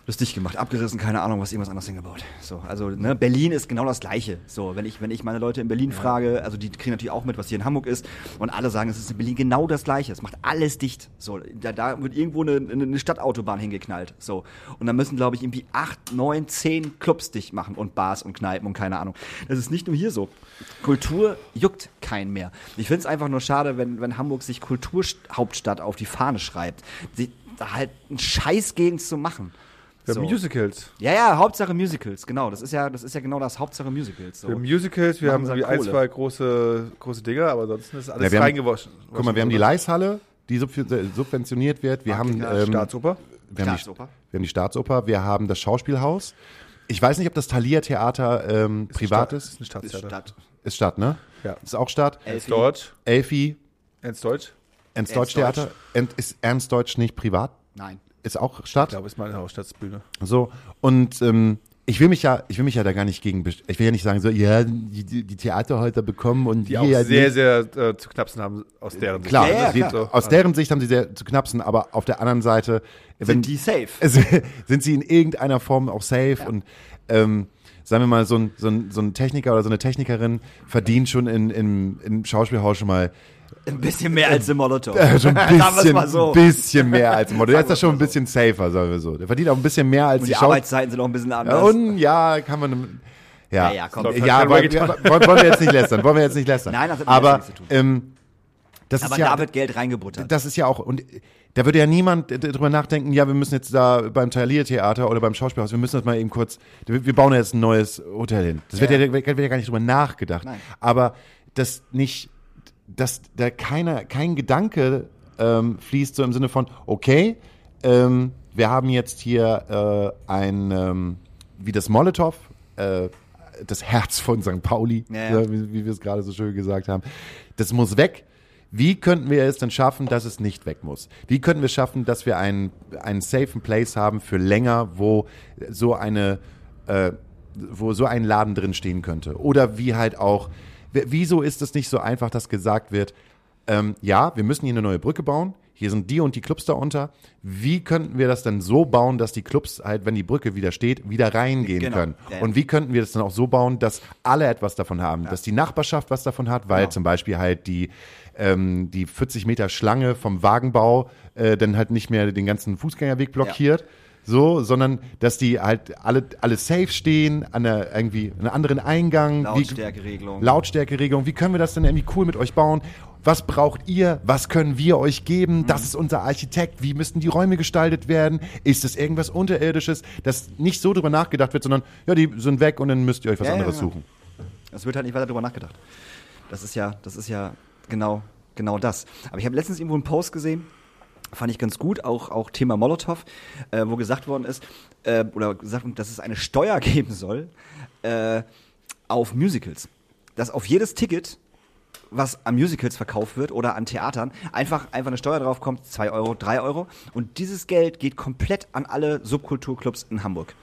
das dicht gemacht, abgerissen, keine Ahnung, was irgendwas anderes hingebaut. So, also ne, Berlin ist genau das Gleiche. So, wenn ich, wenn ich meine Leute in Berlin frage, also die kriegen natürlich auch mit, was hier in Hamburg ist, und alle sagen, es ist in Berlin genau das Gleiche. Es macht alles dicht. So, da, da wird irgendwo eine, eine Stadtautobahn hingeknallt. So, und dann müssen, glaube ich, irgendwie acht, neun, zehn Clubs dicht machen und Bars und Kneipen und keine Ahnung. Das ist nicht nur hier so. Kultur juckt keinen mehr. Ich finde es einfach nur schade, wenn, wenn Hamburg sich Kulturhauptstadt auf die Fahne schreibt, sie, da halt einen Scheiß gegen zu machen. Wir So. haben Musicals. Ja, ja, Hauptsache Musicals, genau. Das ist ja, das ist ja genau das Hauptsache Musicals. So. Wir haben Musicals, wir Machen haben irgendwie halt ein, zwei große, große Dinger, aber ansonsten ist alles Ja, reingewaschen. Guck mal, wir haben die Leishalle, die subven- subventioniert wird. Wir haben, ähm, Staatsoper. wir, haben die, Staatsoper. wir haben die Staatsoper. Wir haben das Schauspielhaus. Ich weiß nicht, ob das Thalia Theater ähm, privat Das ist. ist ein ist Staatstheater. Stadt. Ist Stadt, ne? Ja. Ist auch Stadt. Ernst Deutsch. Elfi, Ernst Deutsch. Ernst Deutsch Theater. Ist Ernst Deutsch nicht privat? Nein. Ist auch Ich Stadt? glaube, ist meine Hausstaatsbühne. So, und ähm, ich will mich ja, ich will mich ja da gar nicht gegen, ich will ja nicht sagen so, ja, die, die die Theaterhäuser bekommen und Die wir auch ja sehr, nicht. sehr äh, zu knapsen haben aus deren Sicht. Klar, Ja, ja, die, klar. aus deren Sicht haben sie sehr zu knapsen, aber auf der anderen Seite, wenn Sind die safe? also, sind sie in irgendeiner Form auch safe und ähm, sagen wir mal, so ein, so, ein, so ein Techniker oder so eine Technikerin verdient schon in, in, im Schauspielhaus schon mal Ein bisschen mehr als im Molotow. äh, schon ein bisschen, so. bisschen mehr als im Modell. Der ist da schon ein bisschen safer, sagen wir so. Der verdient auch ein bisschen mehr als Und die, die Arbeitszeiten sind auch ein bisschen Ja, anders. und ja, kann man. Ja, Ja, ja, komm. ja, Kein wollen, wollen wollen wir jetzt nicht lästern. Wollen wir jetzt nicht lästern. Nein, das hat Aber nichts zu tun. ähm, das Aber ist ja, da wird Geld reingebuttert. das ist ja auch und da würde ja niemand drüber nachdenken. Ja, wir müssen jetzt da beim Thalia Theater oder beim Schauspielhaus, wir müssen das mal eben kurz. Wir bauen ja jetzt ein neues Hotel hin. Das wird ja, Ja. wird ja gar nicht drüber nachgedacht. Nein. Aber das nicht, dass da keiner, kein Gedanke ähm, fließt so im Sinne von, okay, ähm, wir haben jetzt hier äh, ein, ähm, wie das Molotow, äh, das Herz von St. Pauli, Ja, ja. ja, wie, wie wir es gerade so schön gesagt haben. Das muss weg. Wie könnten wir es denn schaffen, dass es nicht weg muss? Wie könnten wir schaffen, dass wir einen, einen safen Place haben für länger, wo so eine, äh, wo so ein Laden drin stehen könnte? Oder wie halt auch, wieso ist es nicht so einfach, dass gesagt wird, ähm, ja, wir müssen hier eine neue Brücke bauen. Hier sind die und die Clubs da unter. Wie könnten wir das denn so bauen, dass die Clubs halt, wenn die Brücke wieder steht, wieder reingehen Genau. können? Ja, ja. Und wie könnten wir das dann auch so bauen, dass alle etwas davon haben, dass die Nachbarschaft was davon hat, weil Genau. zum Beispiel halt die ähm, die 40 Meter Schlange vom Wagenbau äh, dann halt nicht mehr den ganzen Fußgängerweg blockiert. So, sondern dass die halt alle, alle safe stehen, an einer, irgendwie einen anderen Eingang. Wie- Lautstärkeregelung. Lautstärkeregelung. Wie können wir das denn irgendwie cool mit euch bauen? Was braucht ihr? Was können wir euch geben? Das ist unser Architekt. Wie müssten die Räume gestaltet werden? Ist es irgendwas Unterirdisches, dass nicht so drüber nachgedacht wird, sondern ja, die sind weg und dann müsst ihr euch was Ja, ja, anderes ja. suchen. Es wird halt nicht weiter drüber nachgedacht. Das ist ja, das ist ja genau, genau das. Aber ich habe letztens irgendwo einen Post gesehen, fand ich ganz gut, auch, auch Thema Molotow, äh, wo gesagt worden ist, äh, oder gesagt, dass es eine Steuer geben soll äh, auf Musicals. Dass auf jedes Ticket, was an Musicals verkauft wird oder an Theatern, einfach, einfach eine Steuer drauf kommt, 2 Euro, 3 Euro. Und dieses Geld geht komplett an alle Subkulturclubs in Hamburg.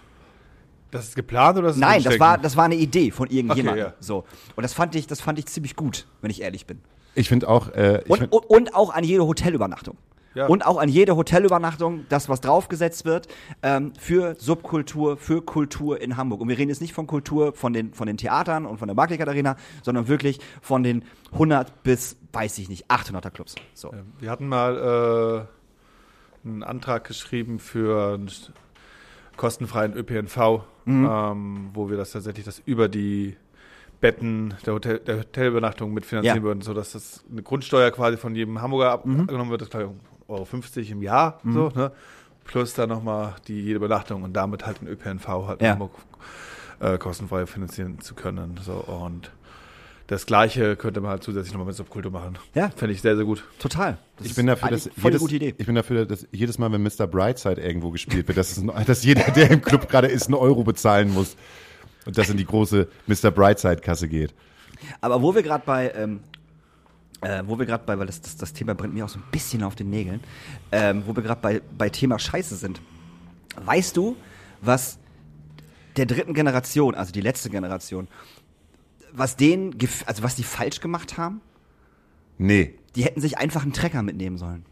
Das ist geplant oder ist es Nein, das war, das war eine Idee von irgendjemandem. Okay, ja. So. Und das fand ich, das fand ich ziemlich gut, wenn ich ehrlich bin. Ich finde auch, äh, ich Und, find, und, und auch an jede Hotelübernachtung. Ja. Und auch an jede Hotelübernachtung, das, was draufgesetzt wird, ähm, für Subkultur, für Kultur in Hamburg. Und wir reden jetzt nicht von Kultur von den, von den Theatern und von der Barclaycard Arena, sondern wirklich von den 100 bis, weiß ich nicht, 800er Clubs. So. Wir hatten mal äh, einen Antrag geschrieben für einen kostenfreien ÖPNV, Mhm. ähm, wo wir das tatsächlich das über die Betten der, Hotel, der Hotelübernachtung mitfinanzieren Ja. würden, sodass das eine Grundsteuer quasi von jedem Hamburger ab- Mhm. abgenommen wird, das Euro 50 im Jahr, so, ne? plus dann nochmal die jede Übernachtung und damit halt den ÖPNV halt Ja. Hamburg äh, kostenfrei finanzieren zu können. So, und das Gleiche könnte man halt zusätzlich nochmal mit Subkultur machen. Ja. Fände ich sehr, sehr gut. Total. Das ich bin dafür, dass voll eine jedes, gute Idee. ich bin dafür, dass jedes Mal, wenn Mr. Brightside irgendwo gespielt wird, dass, es, ein- dass jeder, der im Club gerade ist, einen Euro bezahlen muss und das in die große Mr. Brightside-Kasse geht. Aber wo wir gerade bei, ähm, äh, wo wir gerade bei, weil das, das, das Thema brennt mir auch so ein bisschen auf den Nägeln, ähm, wo wir gerade bei, bei Thema Scheiße sind. Weißt du, was der dritten Generation, also die letzte Generation, was denen, also was die falsch gemacht haben? Nee. Die hätten sich einfach einen Trecker mitnehmen sollen.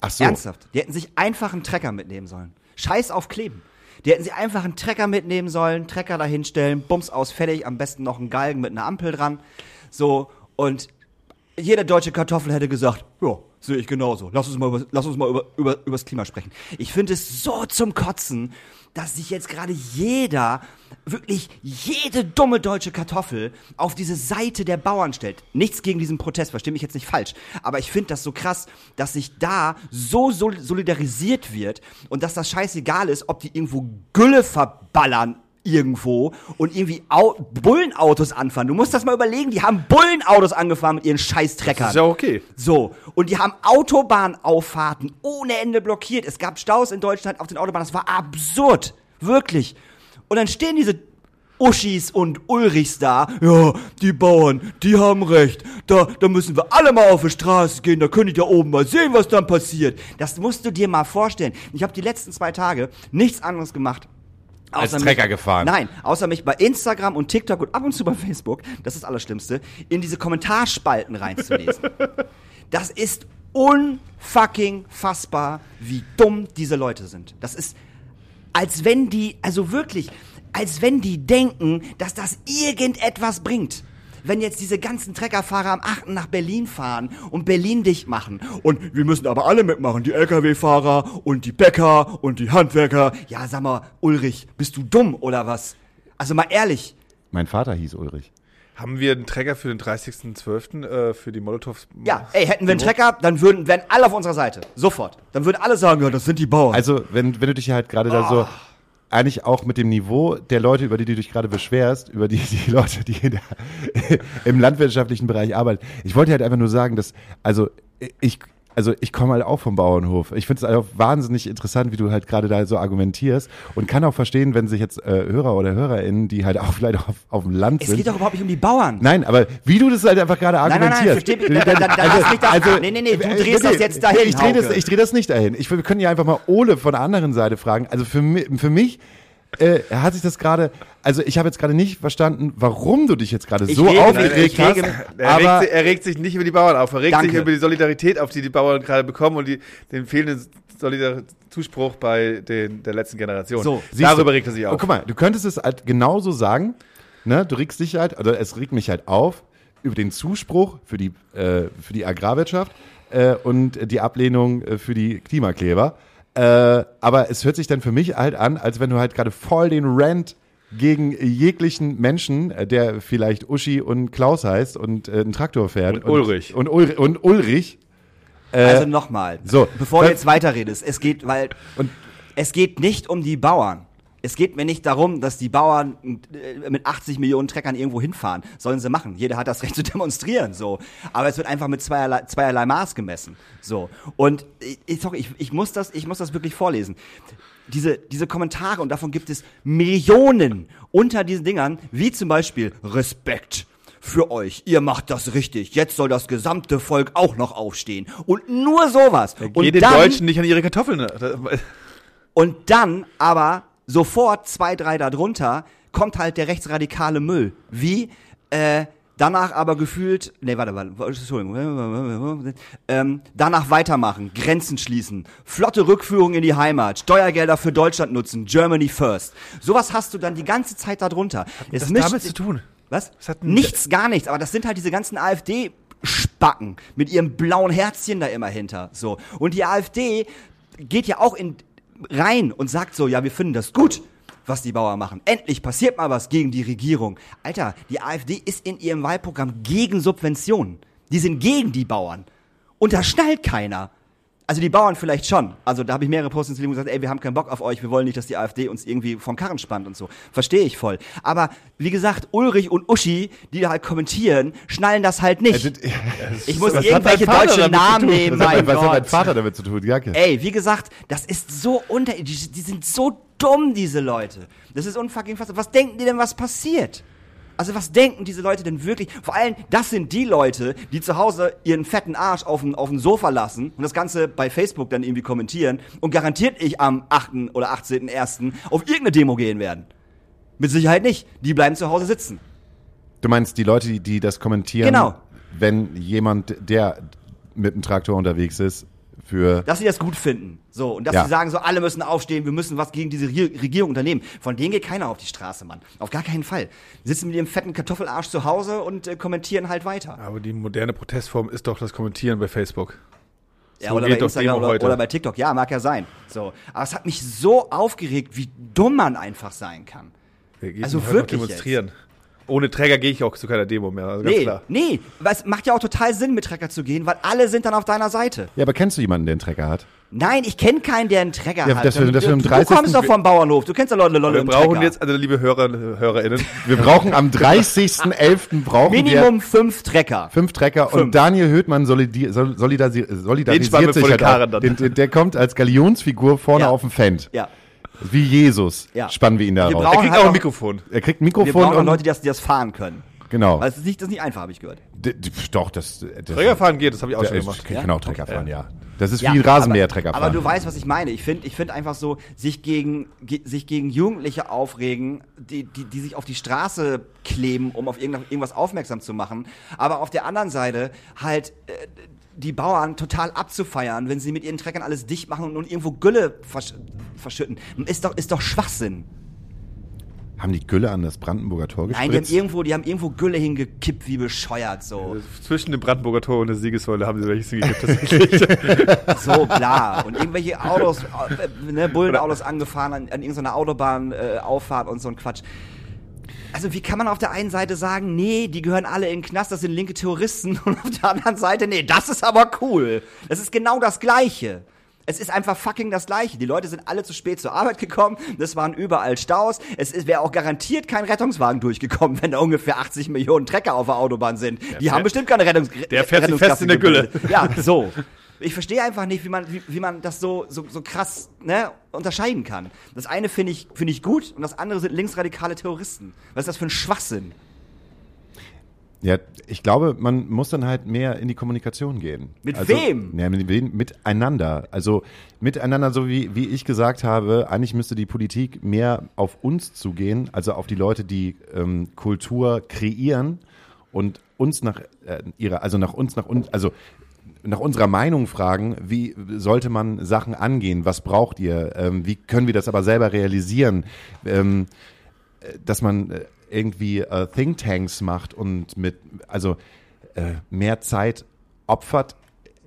Ach so. Ernsthaft. Die hätten sich einfach einen Trecker mitnehmen sollen. Scheiß auf Kleben. Die hätten sich einfach einen Trecker mitnehmen sollen, Trecker dahinstellen, Bums aus, fertig, am besten noch einen Galgen mit einer Ampel dran. So, und jeder deutsche Kartoffel hätte gesagt, ja, sehe ich genauso. Lass uns mal, über, lass uns mal über, über, übers Klima sprechen. Ich finde es so zum Kotzen, dass sich jetzt gerade jeder, wirklich jede dumme deutsche Kartoffel auf diese Seite der Bauern stellt. Nichts gegen diesen Protest, versteh mich jetzt nicht falsch. Aber ich finde das so krass, dass sich da so sol solidarisiert wird und dass das scheißegal ist, ob die irgendwo Gülle verballern irgendwo und irgendwie Au Bullenautos anfahren. Du musst das mal überlegen, die haben Bullenautos angefahren mit ihren Scheißtreckern. Das ist ja okay. So, und die haben Autobahnauffahrten ohne Ende blockiert. Es gab Staus in Deutschland auf den Autobahnen. Das war absurd. Wirklich. Und dann stehen diese Uschis und Ulrichs da. Ja, die Bauern, die haben recht. Da, da müssen wir alle mal auf die Straße gehen. Da können die da oben mal sehen, was dann passiert. Das musst du dir mal vorstellen. Ich habe die letzten zwei Tage nichts anderes gemacht. Als außer Trecker mich, gefahren. Nein, außer mich bei Instagram und TikTok und ab und zu bei Facebook, das ist das Allerschlimmste, in diese Kommentarspalten reinzulesen. das ist unfucking fassbar, wie dumm diese Leute sind. Das ist, als wenn die, also wirklich, als wenn die denken, dass das irgendetwas bringt. Wenn jetzt diese ganzen Treckerfahrer am 8. nach Berlin fahren und Berlin dicht machen. Und wir müssen aber alle mitmachen. Die Lkw-Fahrer und die Bäcker und die Handwerker. Ja, sag mal, Ulrich, bist du dumm oder was? Also mal ehrlich. Mein Vater hieß Ulrich. Haben wir einen Träger für den 30.12. Äh, für die Molotovs? Ja, ey, hätten wir einen Trecker, dann würden, wären alle auf unserer Seite. Sofort. Dann würden alle sagen, ja, das sind die Bauern. Also, wenn, wenn du dich hier halt gerade da so Ah. Eigentlich auch mit dem Niveau der Leute, über die du dich gerade beschwerst, über die, die Leute, die der, im landwirtschaftlichen Bereich arbeiten. Ich wollte halt einfach nur sagen, dass, also ich, also ich komme halt auch vom Bauernhof. Ich finde es einfach wahnsinnig interessant, wie du halt gerade da so argumentierst und kann auch verstehen, wenn sich jetzt äh, Hörer oder HörerInnen, die halt auch vielleicht auf, auf dem Land es sind. geht doch überhaupt nicht um die Bauern. Nein, aber wie du das halt einfach gerade nein, nein, argumentierst. versteh mich, dann- dann- dann lass mich doch- nee, nee, nee, du äh, drehst das jetzt dahin, Ich drehe das, ich dreh das nicht dahin. Ich, wir können ja einfach mal Ole von der anderen Seite fragen. Also für, für mich äh, hat sich das gerade, also ich habe jetzt gerade nicht verstanden, warum du dich jetzt gerade so rege aufgeregt ich rege hast. Er, aber regt, sich- er regt sich nicht über die Bauern auf, er regt Danke. sich über die Solidarität auf, die die Bauern gerade bekommen und die, den fehlenden Solidar Zuspruch bei den, der letzten Generation. So, Darüber du? regt er sich Und auf. guck mal, du könntest es halt genauso sagen, ne? Du regst dich halt, oder es regt mich halt auf über den Zuspruch für die, äh, für die Agrarwirtschaft äh, und die Ablehnung äh, für die Klimakleber. Äh, aber es hört sich dann für mich halt an, als wenn du halt gerade voll den Rant gegen jeglichen Menschen, äh, der vielleicht Uschi und Klaus heißt und äh, einen Traktor fährt. Und Ulrich. Und, Ulrich. Und Ulrich. Also nochmal, so, bevor du jetzt weiterredest, es geht, weil Und- es geht nicht um die Bauern. Es geht mir nicht darum, dass die Bauern äh, mit 80 Millionen Treckern irgendwo hinfahren. Sollen sie machen. Jeder hat das Recht zu demonstrieren, so. Aber es wird einfach mit zweierlei, zweierlei Maß gemessen, so. Und ich, sorry, ich, ich muss das, ich muss das wirklich vorlesen. Diese, diese Kommentare, und davon gibt es Millionen unter diesen Dingern, wie zum Beispiel Respekt für euch. Ihr macht das richtig. Jetzt soll das gesamte Volk auch noch aufstehen. Und nur sowas. Geht Und den Deutschen nicht an ihre Kartoffeln. ne? und dann aber sofort zwei, drei darunter kommt halt der rechtsradikale Müll. Wie? Äh, danach aber gefühlt, nee, warte, warte, Entschuldigung, ähm, danach weitermachen, Grenzen schließen, flotte Rückführung in die Heimat, Steuergelder für Deutschland nutzen, Germany first. Sowas hast du dann die ganze Zeit darunter. Es das damit zu tun? Was? Nichts, gar nichts. Aber das sind halt diese ganzen AfD-Spacken mit ihrem blauen Herzchen da immer hinter. So. Und die AfD geht ja auch in, rein und sagt so, ja, wir finden das gut, was die Bauern machen. Endlich passiert mal was gegen die Regierung. Alter, die AfD ist in ihrem Wahlprogramm gegen Subventionen. Die sind gegen die Bauern. Und da schnallt keiner. Also die Bauern vielleicht schon. Also da habe ich mehrere Posts ins Leben gesagt, ey, wir haben keinen Bock auf euch, wir wollen nicht, dass die AfD uns irgendwie vom Karren spannt und so. Verstehe ich voll. Aber wie gesagt, Ulrich und Uschi, die da halt kommentieren, schnallen das halt nicht. Ich muss was hat irgendwelche dein Vater deutsche damit zu Namen nehmen, Was mein was hat Gott. Vater damit zu tun, Jacke? Ey, wie gesagt, das ist so unter, die, die sind so dumm, diese Leute. Das ist unfucking fast. Was denken die denn, was passiert? Also was denken diese Leute denn wirklich? Vor allem, das sind die Leute, die zu Hause ihren fetten Arsch auf dem, auf dem Sofa lassen und das Ganze bei Facebook dann irgendwie kommentieren und garantiert ich am 8. oder 18.01. auf irgendeine Demo gehen werden. Mit Sicherheit nicht. Die bleiben zu Hause sitzen. Du meinst die Leute, die, die das kommentieren, Genau. wenn jemand, der mit dem Traktor unterwegs ist, für dass sie das gut finden. So, und dass Ja. sie sagen, so alle müssen aufstehen, wir müssen was gegen diese Re- Regierung unternehmen. Von denen geht keiner auf die Straße, Mann. Auf gar keinen Fall. Die sitzen mit ihrem fetten Kartoffelarsch zu Hause und äh, kommentieren halt weiter. Aber die moderne Protestform ist doch das Kommentieren bei Facebook. Ja, So oder geht bei Instagram oder, heute. oder bei TikTok. Ja, mag ja sein. So. Aber es hat mich so aufgeregt, wie dumm man einfach sein kann. Wir gehen Also heute wirklich demonstrieren. Ohne Träger gehe ich auch zu keiner Demo mehr. Also ganz Nee, klar. nee, es macht ja auch total Sinn, mit Trecker zu gehen, weil alle sind dann auf deiner Seite. Ja, aber kennst du jemanden, der einen Trecker hat? Nein, ich kenne keinen, der einen Trecker Ja, hat. wir- dass wir am du, du 30. kommst doch vom Bauernhof, du kennst doch Leute, Leute Wir brauchen Trecker. jetzt, also liebe Hörer, HörerInnen, Wir brauchen am 30.11. brauchen Minimum fünf Trecker. wir fünf Trecker und Fünf. Daniel Höhtmann solidi sol solidarisi solidarisiert wir sich halt den der kommt als Galionsfigur vorne Ja. auf dem Fendt. Ja. Wie Jesus Ja. spannen wir ihn da Wir raus. brauchen- er kriegt halt auch ein Mikrofon. Er kriegt ein Wir Mikrofon brauchen auch und Leute, die das, die das fahren können. genau. Weil es ist nicht, das ist nicht einfach, habe ich gehört. D- Doch, das, das Träger fahren geht, das habe ich auch schon ich gemacht. kann auch Trecker fahren, ja. Das ist Ja, wie Rasenmäher aber- Trecker fahren. Aber du weißt, was ich meine. Ich finde ich find einfach so, sich gegen, ge, sich gegen Jugendliche aufregen, die, die, die sich auf die Straße kleben, um auf irgend- irgendwas aufmerksam zu machen. Aber auf der anderen Seite halt äh, die Bauern total abzufeiern, wenn sie mit ihren Treckern alles dicht machen und, und irgendwo Gülle versch verschütten. Ist doch, ist doch Schwachsinn. Haben die Gülle an das Brandenburger Tor Nein, die haben gespritzt? irgendwo, die haben irgendwo Gülle hingekippt, wie bescheuert so. Zwischen dem Brandenburger Tor und der Siegessäule haben sie welches hingekippt tatsächlich. So, klar. Und irgendwelche Autos, äh, ne, Bullenautos angefahren an, an irgendeiner Autobahn, äh, Auffahrt und so ein Quatsch. Also wie kann man auf der einen Seite sagen, nee, die gehören alle in den Knast, das sind linke Terroristen und auf der anderen Seite, nee, das ist aber cool. Das ist genau das Gleiche. Es ist einfach fucking das Gleiche. Die Leute sind alle zu spät zur Arbeit gekommen. Das waren überall Staus. Es wäre auch garantiert kein Rettungswagen durchgekommen, wenn da ungefähr 80 Millionen Trecker auf der Autobahn sind. Die haben fährt- bestimmt keine Rettungs der fährt Rettungskasse fest in der Gülle. Ja, so. Ich verstehe einfach nicht, wie man, wie, wie man das so, so, so krass ne, unterscheiden kann. Das eine finde ich, finde ich gut und das andere sind linksradikale Terroristen. Was ist das für ein Schwachsinn? Ja, ich glaube, man muss dann halt mehr in die Kommunikation gehen. Mit also, wem? Ja, mit wem? Miteinander. Also miteinander, so wie, wie ich gesagt habe, eigentlich müsste die Politik mehr auf uns zugehen, also auf die Leute, die ähm, Kultur kreieren und uns nach äh, ihrer, also nach uns, nach uns, also nach unserer Meinung fragen, wie sollte man Sachen angehen, was braucht ihr, ähm, wie können wir das aber selber realisieren, ähm, äh, dass man äh, irgendwie äh, Thinktanks macht und mit, also äh, mehr Zeit opfert,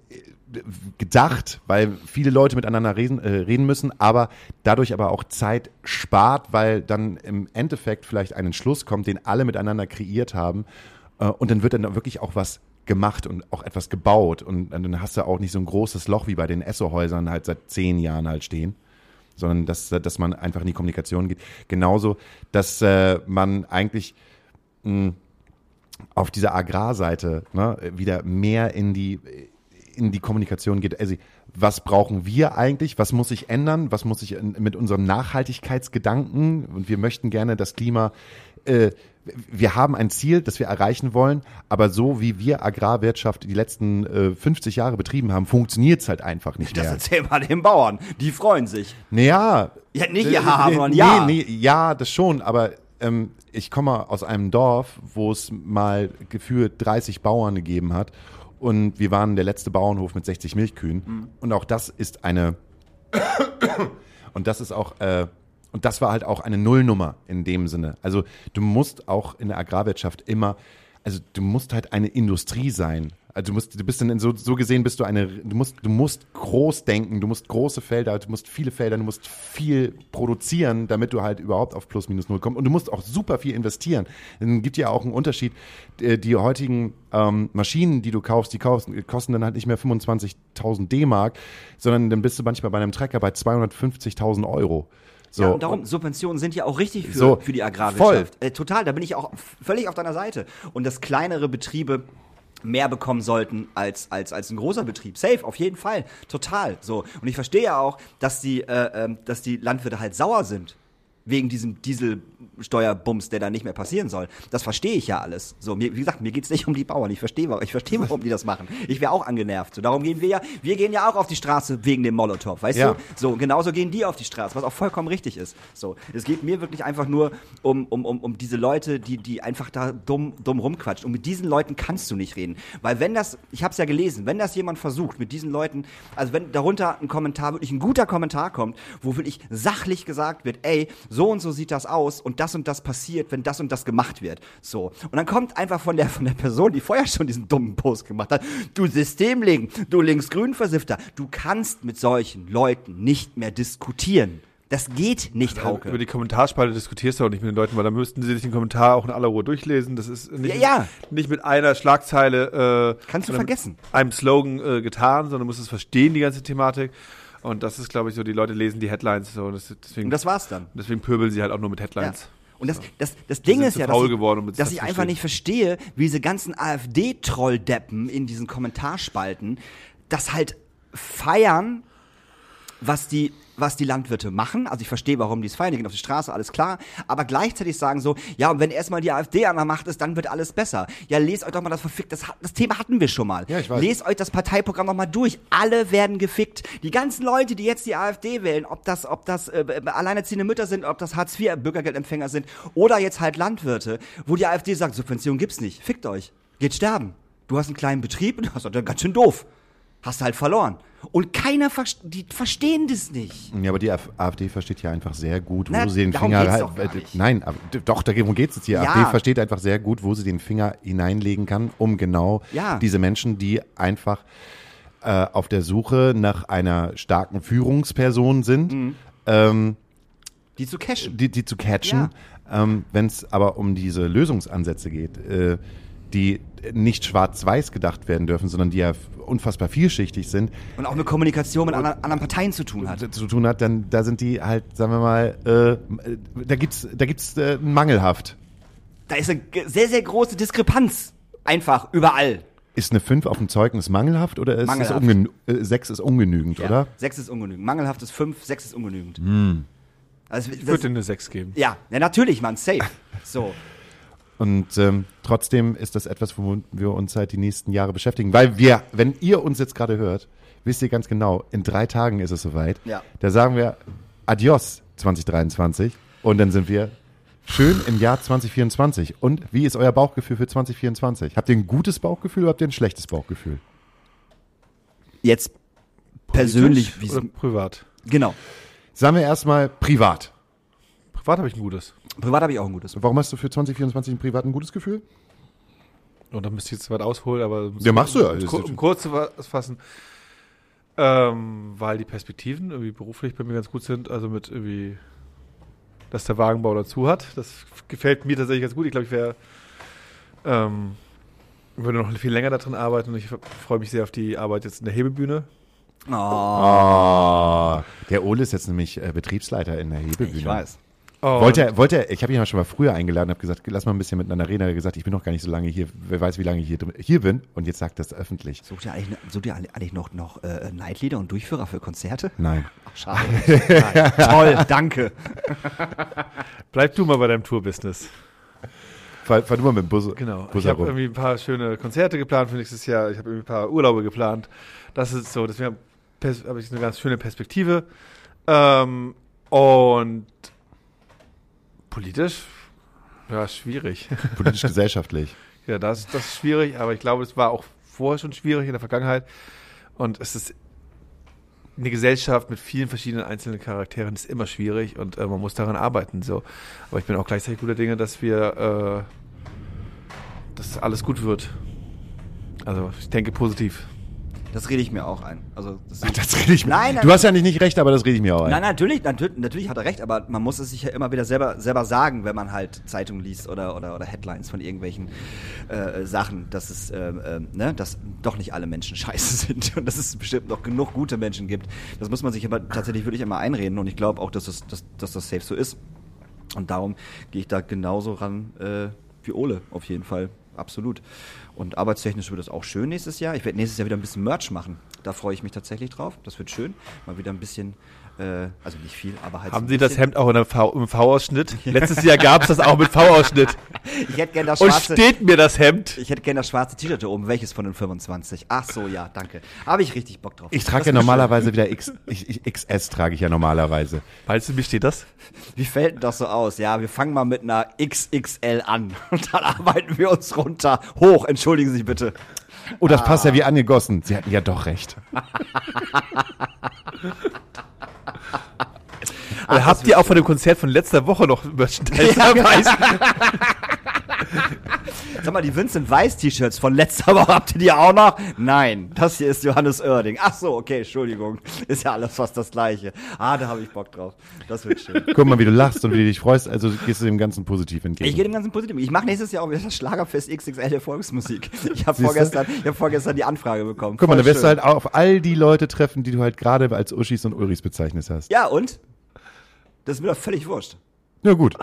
äh, gedacht, weil viele Leute miteinander reden, äh, reden müssen, aber dadurch aber auch Zeit spart, weil dann im Endeffekt vielleicht ein Entschluss kommt, den alle miteinander kreiert haben äh, und dann wird dann wirklich auch was gemacht und auch etwas gebaut und dann hast du auch nicht so ein großes Loch wie bei den Esso-Häusern halt seit zehn Jahren halt stehen sondern dass, dass man einfach in die Kommunikation geht. Genauso, dass äh, man eigentlich mh, auf dieser Agrarseite ne, wieder mehr in die, in die Kommunikation geht. Also, was brauchen wir eigentlich? Was muss sich ändern? Was muss sich mit unserem Nachhaltigkeitsgedanken? Und wir möchten gerne das Klima äh, wir haben ein Ziel, das wir erreichen wollen, aber so wie wir Agrarwirtschaft die letzten äh, 50 Jahre betrieben haben, funktioniert's halt einfach nicht Das mehr. erzähl mal den Bauern. Die freuen sich. Naja. Ja, nicht ja, nee, sondern ja. Nee, nee, ja, das schon, aber ähm, ich komme aus einem Dorf, wo es mal gefühlt 30 Bauern gegeben hat und wir waren der letzte Bauernhof mit 60 Milchkühen Mhm. und auch das ist eine und das ist auch äh, und das war halt auch eine Nullnummer in dem Sinne. Also du musst auch in der Agrarwirtschaft immer, also du musst halt eine Industrie sein. Also du musst, du bist dann so, so gesehen bist du eine, du musst, du musst groß denken, du musst große Felder, du musst viele Felder, du musst viel produzieren, damit du halt überhaupt auf plus minus null kommst. Und du musst auch super viel investieren. Dann gibt ja auch einen Unterschied. Die heutigen ähm, Maschinen, die du kaufst, die kosten, kosten dann halt nicht mehr 25.000 D-Mark, sondern dann bist du manchmal bei einem Trecker bei 250.000 Euro. So. Ja, und darum, Subventionen sind ja auch richtig für, So, für die Agrarwirtschaft. Äh, total, da bin ich auch völlig auf deiner Seite. Und dass kleinere Betriebe mehr bekommen sollten als, als, als ein großer Betrieb. Safe, auf jeden Fall. Total. So. Und ich verstehe ja auch, dass die, äh, ähm, dass die Landwirte halt sauer sind. Wegen diesem Dieselsteuerbums, der da nicht mehr passieren soll. Das verstehe ich ja alles. So, mir, wie gesagt, mir geht's nicht um die Bauern. Ich verstehe, ich verstehe, warum die das machen. Ich wäre auch angenervt. So, darum gehen wir ja, wir gehen ja auch auf die Straße wegen dem Molotow, weißt Ja. du? So, genauso gehen die auf die Straße, was auch vollkommen richtig ist. So, es geht mir wirklich einfach nur um, um, um, um diese Leute, die, die einfach da dumm, dumm rumquatschen. Und mit diesen Leuten kannst du nicht reden. Weil wenn das, ich habe es ja gelesen, wenn das jemand versucht, mit diesen Leuten, also wenn darunter ein Kommentar, wirklich ein guter Kommentar kommt, wo wirklich sachlich gesagt wird, ey, so und so sieht das aus und das und das passiert, wenn das und das gemacht wird. So. Und dann kommt einfach von der, von der Person, die vorher schon diesen dummen Post gemacht hat, du Systemling, du linksgrün Versifter, du kannst mit solchen Leuten nicht mehr diskutieren. Das geht nicht, Hauke. Über die Kommentarspalte diskutierst du auch nicht mit den Leuten, weil dann müssten sie sich den Kommentar auch in aller Ruhe durchlesen. Das ist nicht, Ja, ja. nicht mit einer Schlagzeile äh, Kannst du vergessen. einem Slogan äh, getan, sondern du musst es verstehen, die ganze Thematik. Und das ist, glaube ich, so, die Leute lesen die Headlines so. Und das, deswegen, Und das war's dann. deswegen pöbeln sie halt auch nur mit Ja. Headlines. Und das, das, das Ding ist ja, dass, ich, geworden, dass zu ich einfach nicht verstehe, wie diese ganzen AfD-Trolldeppen in diesen Kommentarspalten das halt feiern, was die, was die Landwirte machen. Also ich verstehe, warum die es feiern, die gehen auf die Straße, alles klar. Aber gleichzeitig sagen so, ja, und wenn erstmal die AfD an der Macht ist, dann wird alles besser. Ja, lest euch doch mal das verfickt, das, das Thema hatten wir schon mal. Ja, ich weiß. Lest euch das Parteiprogramm noch mal durch. Alle werden gefickt. Die ganzen Leute, die jetzt die AfD wählen, ob das, ob das äh, alleinerziehende Mütter sind, ob das Hartz-IV-Bürgergeldempfänger sind oder jetzt halt Landwirte, wo die AfD sagt, Subvention gibt's nicht. Fickt euch. Geht sterben. Du hast einen kleinen Betrieb und das ist halt ganz schön doof. Hast halt verloren. Und keiner, verst die verstehen das nicht. Ja, aber die Af- AfD versteht ja einfach sehr gut, wo Na, sie den Finger halt. nicht. Nein, doch, darum geht es. Die Ja. AfD versteht einfach sehr gut, wo sie den Finger hineinlegen kann, um genau Ja. diese Menschen, die einfach äh, auf der Suche nach einer starken Führungsperson sind, Mhm. ähm, Die zu cashen. die, die zu catchen. Ähm, Wenn es aber um diese Lösungsansätze geht, äh, die nicht schwarz-weiß gedacht werden dürfen, sondern die ja unfassbar vielschichtig sind, Und auch mit Kommunikation mit anderen, anderen Parteien zu tun hat. zu tun hat, dann da sind die halt, sagen wir mal, äh, da gibt's da gibt's äh, mangelhaft. Da ist eine sehr, sehr große Diskrepanz. Einfach überall. Ist eine 5 auf dem Zeugnis mangelhaft oder ist Mangelhaft. es äh, 6 ist ungenügend, Ja. oder? Sechs ist ungenügend. Mangelhaft ist fünf, sechs ist ungenügend. Also, Ich würde eine 6 geben. ja, ja, natürlich, Mann, safe. So. Und ähm, trotzdem ist das etwas, womit wir uns halt die nächsten Jahre beschäftigen. Weil wir, wenn ihr uns jetzt gerade hört, wisst ihr ganz genau, in drei Tagen ist es soweit. Ja. Da sagen wir Adios 2023 und dann sind wir schön im Jahr 2024. Und wie ist euer Bauchgefühl für 2024? Habt ihr ein gutes Bauchgefühl oder habt ihr ein schlechtes Bauchgefühl? Jetzt persönlich, wie Oder privat? genau. Sagen wir erstmal privat. Privat habe ich ein gutes. Privat habe ich auch ein gutes. Warum hast du für 2024 im Privat ein gutes Gefühl? Und dann müsste ich jetzt weit ausholen, aber Ja, machst du ja. Um, um kurz zu fa- fassen, ähm, weil die Perspektiven irgendwie beruflich bei mir ganz gut sind, also mit irgendwie, dass der Wagenbau dazu hat. Das gefällt mir tatsächlich ganz gut. Ich glaube, ich wäre, ähm, würde noch viel länger da drin arbeiten und ich freue mich sehr auf die Arbeit jetzt in der Hebebühne. Oh, Oh, der Ole ist jetzt nämlich äh, Betriebsleiter in der Hebebühne. ich weiß. Oh, Wollte er, wollte er, ich habe ihn ja schon mal früher eingeladen, habe gesagt, lass mal ein bisschen miteinander reden. Er hat gesagt, ich bin noch gar nicht so lange hier, wer weiß, wie lange ich hier, hier bin. Und jetzt sagt das öffentlich. Sucht ihr eigentlich, sucht ihr eigentlich noch, noch äh, Leitlieder und Durchführer für Konzerte? Nein. Ach, schade. Nein. Toll, danke. Bleib du mal bei deinem Tourbusiness. Fahr, fahr du mal mit dem Bus, Genau. Bus ich habe irgendwie ein paar schöne Konzerte geplant für nächstes Jahr. Ich habe irgendwie ein paar Urlaube geplant. Das ist so, deswegen habe ich eine ganz schöne Perspektive. Ähm, und politisch, ja, schwierig. Politisch, gesellschaftlich. ja, das, das ist schwierig, aber ich glaube, es war auch vorher schon schwierig in der Vergangenheit. Und es ist eine Gesellschaft mit vielen verschiedenen einzelnen Charakteren ist immer schwierig und äh, man muss daran arbeiten. So. Aber ich bin auch gleichzeitig guter Dinge, dass wir, äh, dass alles gut wird. Also ich denke positiv. Das rede ich mir auch ein. Also, das ist Das rede ich mir. Nein, nein. Du hast ja nicht, nicht recht, aber das rede ich mir auch ein. Nein, natürlich, natürlich, natürlich hat er recht, aber man muss es sich ja immer wieder selber, selber sagen, wenn man halt Zeitungen liest oder, oder, oder Headlines von irgendwelchen äh, Sachen, dass es, ähm, ähm, ne, dass doch nicht alle Menschen scheiße sind und dass es bestimmt noch genug gute Menschen gibt. Das muss man sich aber tatsächlich wirklich immer einreden und ich glaube auch, dass das, dass, dass das safe so ist. Und darum gehe ich da genauso ran äh, wie Ole, auf jeden Fall. Absolut. Und arbeitstechnisch wird es auch schön nächstes Jahr. Ich werde nächstes Jahr wieder ein bisschen Merch machen. Da freue ich mich tatsächlich drauf. Das wird schön. Mal wieder ein bisschen, äh, also nicht viel, aber halt. so Haben Sie das. Hemd auch in v, im V-Ausschnitt? Letztes Jahr gab es das auch mit V-Ausschnitt. Ich hätte gerne das Und schwarze. steht mir das Hemd? Ich hätte gerne das schwarze T-Shirt da oben. Welches von den 25? Ach so, ja, danke. Habe ich richtig Bock drauf. Ich trage ja normalerweise wieder X, ich, ich, XS trage ich ja normalerweise. Weißt du, wie steht das? schön. Wie fällt denn das so aus? Ja, wir fangen mal mit einer XXL an und dann arbeiten wir uns runter. Hoch, entschuldigen Sie bitte. Oh, das passt Ah. ja wie angegossen. Sie hatten ja doch recht. Oder habt ihr auch von dem Konzert von letzter Woche noch Merchandise dabei? Sag mal, die Vincent Weiss T-Shirts von letzter Woche habt ihr die auch noch? Nein, das hier ist Johannes Oerding. Ach so, okay, Entschuldigung. Ist ja alles fast das Gleiche. Ah, da habe ich Bock drauf. Das wird schön. Guck mal, wie du lachst und wie du dich freust. Also gehst du dem Ganzen positiv entgegen. Ich gehe dem ganzen positiv. Ich mache nächstes Jahr auch wieder das Schlagerfest XXL der Volksmusik. Ich habe vorgestern, ich hab vorgestern die Anfrage bekommen. Guck mal, da wirst du halt auf all die Leute treffen, die du halt gerade als Uschis und Ulris bezeichnet hast. Ja, und? Das ist mir doch völlig wurscht. Ja gut.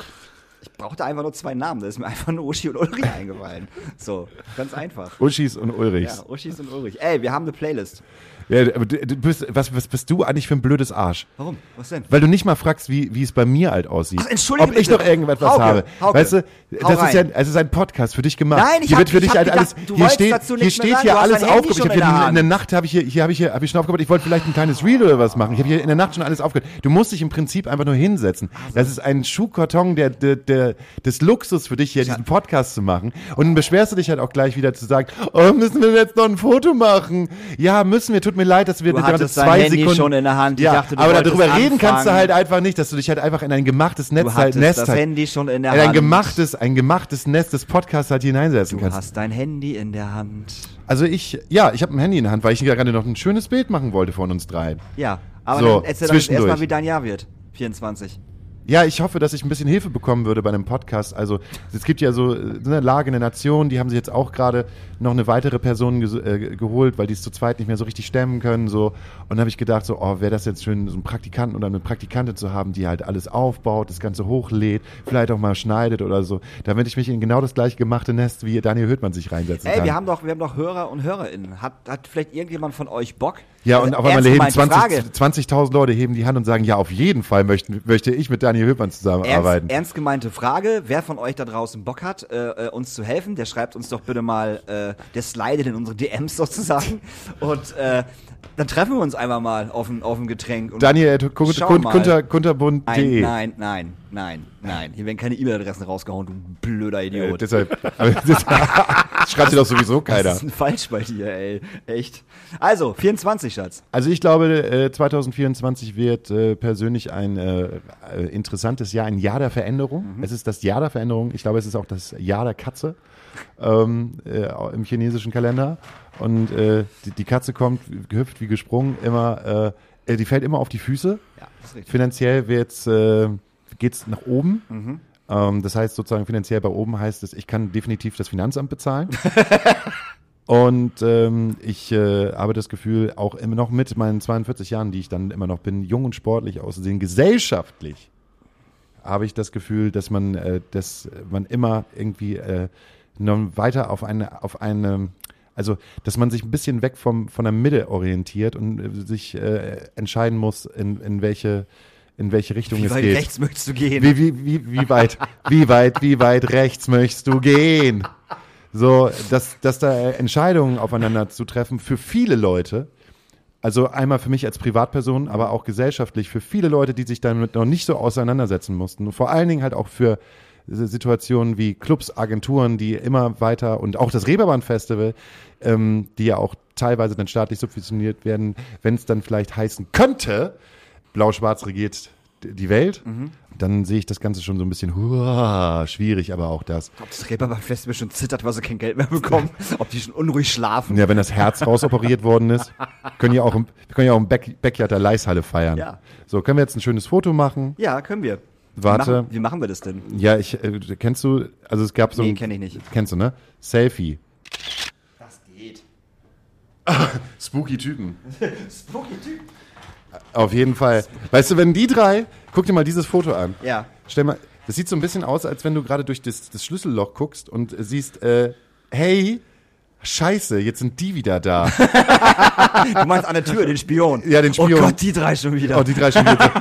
Ich brauchte einfach nur zwei Namen. Da ist mir einfach nur Uschi und Ulrich eingefallen. So, ganz einfach. Uschis und Ulrichs. Ja, Uschis und Ulrich. Ey, wir haben eine Playlist. Ja, aber du, bist, was, was bist du eigentlich für ein blödes Arsch? Warum? Was denn? Weil du nicht mal fragst, wie, wie es bei mir halt aussieht. Ach, entschuldige Ob ich bitte. noch irgendetwas Hauke, habe. Hauke, weißt du, das ist ja, es ist ein Podcast für dich gemacht. Nein, ich hier hab- wird für ich dich halt gedacht, alles, hier steht, dazu hier steht hier alles aufgebaut. Ich habe in hier in Hand. der Nacht habe ich hier, hier habe ich hier, habe ich schon aufgebaut. Ich wollte vielleicht ein kleines Reel oder was machen. Ich habe hier in der Nacht schon alles aufgebaut. Du musst dich im Prinzip einfach nur hinsetzen. Das ist ein Schuhkarton der, der, der, des Luxus für dich hier, diesen Podcast zu machen. Und dann beschwerst du dich halt auch gleich wieder zu sagen, oh, müssen wir jetzt noch ein Foto machen? Ja, müssen wir. Tut mir leid, dass wir Du gerade dein zwei Handy Sekunden schon in der Hand. Ich ja, dachte, du aber darüber reden kannst du halt einfach nicht, dass du dich halt einfach in ein gemachtes Netz Du halt, Nest das halt, Handy schon in der in ein Hand. gemachtes, ein gemachtes Nest des Podcasts halt hineinsetzen Du kannst. hast dein Handy in der Hand. Also ich, ja, ich habe ein Handy in der Hand, weil ich gerade noch ein schönes Bild machen wollte von uns dreien. Ja, aber So, dann erzähl doch erstmal, wie dein Jahr wird. 24. Ja, ich hoffe, dass ich ein bisschen Hilfe bekommen würde bei einem Podcast. Also es gibt ja so äh, eine Lage in der Nation, die haben sich jetzt auch gerade noch eine weitere Person ges- äh, geholt, weil die es zu zweit nicht mehr so richtig stemmen können. So. Und da habe ich gedacht, so, oh, wäre das jetzt schön, so einen Praktikanten oder eine Praktikantin zu haben, die halt alles aufbaut, das Ganze hochlädt, vielleicht auch mal schneidet oder so, damit ich mich in genau das gleich gemachte Nest wie Daniel Hüttmann sich reinsetzen Ey, kann. wir haben doch, wir haben doch Hörer und Hörerinnen. Hat, hat vielleicht irgendjemand von euch Bock? Ja, Also, und auf einmal heben gemeinte Frage. 20 20.000 Leute heben die Hand und sagen, ja, auf jeden Fall möchten, möchte ich mit Daniel Hüttmann zusammenarbeiten. Ernst, ernst gemeinte Frage, wer von euch da draußen Bock hat, äh, äh, uns zu helfen, der schreibt uns doch bitte mal, äh, der slidet in unsere DMs sozusagen und äh, dann treffen wir uns einfach mal auf ein, auf ein Getränk. Und Daniel, kunterbund.de. Nein, nein, nein, nein, nein. Hier werden keine E-Mail-Adressen rausgehauen, du blöder Äh, Idiot. deshalb, aber das, schreibt dir doch sowieso keiner. Was ist denn falsch bei dir, ey? Echt? Also, 24, Schatz. Also ich glaube, äh, 2024 wird äh, persönlich ein äh, äh, interessantes Jahr, ein Jahr der Veränderung. Es ist das Jahr der Veränderung. Ich glaube, es ist auch das Jahr der Katze ähm, äh, im chinesischen Kalender. Und äh, die, die Katze kommt gehüpft wie gesprungen, immer, äh, äh, die fällt immer auf die Füße. Ja, das ist richtig. Finanziell wird's, äh, geht's nach oben. Ähm, das heißt sozusagen finanziell bei oben heißt es, ich kann definitiv das Finanzamt bezahlen. Und ähm, ich äh, habe das Gefühl, auch immer noch mit meinen 42 Jahren, die ich dann immer noch bin, jung und sportlich auszusehen, gesellschaftlich, habe ich das Gefühl, dass man, äh, dass man immer irgendwie äh, noch weiter auf eine, auf eine, also dass man sich ein bisschen weg vom von der Mitte orientiert und äh, sich äh, entscheiden muss, in, in welche in welche Richtung Wie es weit geht. rechts möchtest du gehen? Wie, wie, wie, wie weit, wie weit, wie weit rechts möchtest du gehen? So, dass, dass da Entscheidungen aufeinander zu treffen für viele Leute, also einmal für mich als Privatperson, aber auch gesellschaftlich, für viele Leute, die sich damit noch nicht so auseinandersetzen mussten. Und vor allen Dingen halt auch für Situationen wie Clubs, Agenturen, die immer weiter und auch das Reeperbahn-Festival, ähm, die ja auch teilweise dann staatlich subventioniert werden, wenn es dann vielleicht heißen könnte, Blau-Schwarz regiert die Welt, dann sehe ich das Ganze schon so ein bisschen huah, schwierig, aber auch das. Ob das Reeperbahn Festival schon zittert, weil sie kein Geld mehr bekommen. Ob die schon unruhig schlafen. Ja, wenn das Herz rausoperiert worden ist, können ja auch im, wir können ja auch im Back, Backyard der Leishalle feiern. Ja. So, können wir jetzt ein schönes Foto machen? Ja, können wir. Warte. Wie machen, wie machen wir das denn? Ja, ich, äh, kennst du, also es gab so Nee, ein, kenn ich nicht. Kennst du, ne? Selfie. Das geht. Spooky Typen. Spooky Typ. Auf jeden Fall. Weißt du, wenn die drei, guck dir mal dieses Foto an. Ja. Stell mal, das sieht so ein bisschen aus, als wenn du gerade durch das, das Schlüsselloch guckst und siehst, äh, hey, scheiße, jetzt sind die wieder da. Du meinst an der Tür den Spion. Ja, den Spion. Oh Gott, die drei schon wieder. Oh, die drei schon wieder.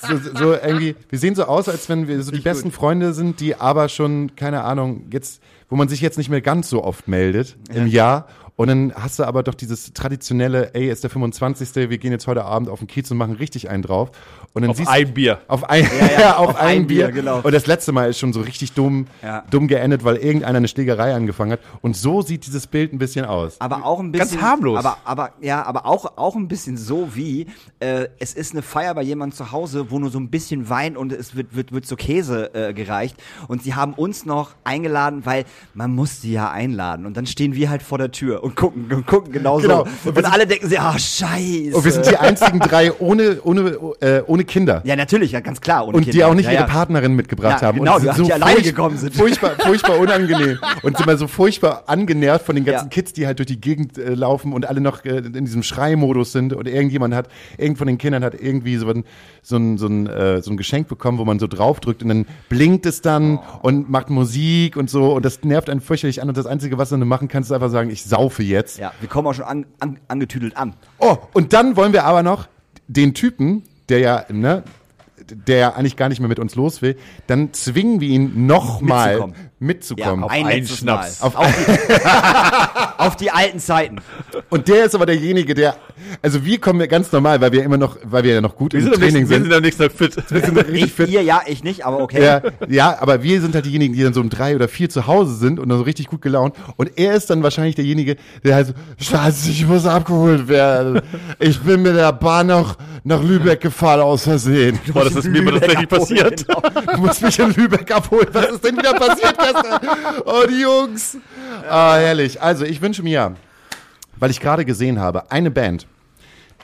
So, so irgendwie, wir sehen so aus, als wenn wir so die besten Freunde sind, die aber schon, keine Ahnung, jetzt, wo man sich jetzt nicht mehr ganz so oft meldet im Jahr. Und dann hast du aber doch dieses traditionelle, ey, ist der 25. Wir gehen jetzt heute Abend auf den Kiez und machen richtig einen drauf. Und dann Auf siehst ein Bier. Auf ein, Ja, ja, auf, auf ein, ein Bier, Bier, genau. Und das letzte Mal ist schon so richtig dumm, Ja. dumm geendet, weil irgendeiner eine Schlägerei angefangen hat. Und so sieht dieses Bild ein bisschen aus. aber auch ein bisschen Ganz harmlos. Aber, aber ja, aber auch auch ein bisschen so wie äh, es ist eine Feier bei jemandem zu Hause, wo nur so ein bisschen Wein und es wird wird wird so Käse äh, gereicht und sie haben uns noch eingeladen, weil man muss sie ja einladen und dann stehen wir halt vor der Tür und gucken und gucken genauso Genau. und, und alle denken sich, ah scheiße. Und wir sind die einzigen drei ohne, ohne, äh, ohne Kinder. ja natürlich, ja ganz klar ohne und die Kinder. auch nicht ja, ihre ja. Partnerin mitgebracht haben. genau, und sind die so alleine furch- gekommen sind. Furchtbar, furchtbar unangenehm. Und sind mal so furchtbar angenervt von den ganzen. Kids, die halt durch die Gegend äh, laufen und alle noch äh, in diesem Schreimodus sind. Und irgendjemand hat, irgend von den Kindern hat irgendwie so ein, so ein, so ein, äh, so ein Geschenk bekommen, wo man so draufdrückt und dann blinkt es dann Oh. und macht Musik und so. Und das nervt einen fürchterlich an. Und das Einzige, was du dann machen kannst, ist einfach sagen, ich saufe jetzt. Ja, wir kommen auch schon an, an, angetüdelt an. Oh, und dann wollen wir aber noch den Typen, der ja, ne, der ja eigentlich gar nicht mehr mit uns los will, dann zwingen wir ihn nochmal Mitzukommen. mitzukommen. ein einen Schnaps. Auf, auf die alten Zeiten. Und der ist aber derjenige, der, also wir kommen ja ganz normal, weil wir immer noch, weil wir ja noch gut Wir im sind, Training nächsten, wir sind. sind am nächsten Tag fit. Wir sind richtig Ich, fit. ihr ja, ich nicht, aber okay. Ja, ja, aber wir sind halt diejenigen, die dann so um drei oder vier zu Hause sind und dann so richtig gut gelaunt. Und er ist dann wahrscheinlich derjenige, der halt so, Scheiße, ich muss abgeholt werden. Ich bin mit der Bahn noch nach Lübeck gefahren aus Versehen. Boah, das ist mir immer tatsächlich passiert. Genau. Du musst mich in Lübeck abholen. Was ist denn wieder passiert gestern? Oh, die Jungs. Ah, herrlich. Also, ich wünsche mir, weil ich gerade gesehen habe, eine Band,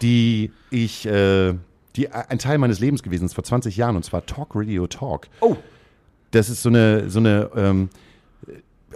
die ich, äh, die ein Teil meines Lebens gewesen ist vor 20 Jahren, und zwar Talk Radio Talk. Oh, Das ist so eine, so eine, ähm,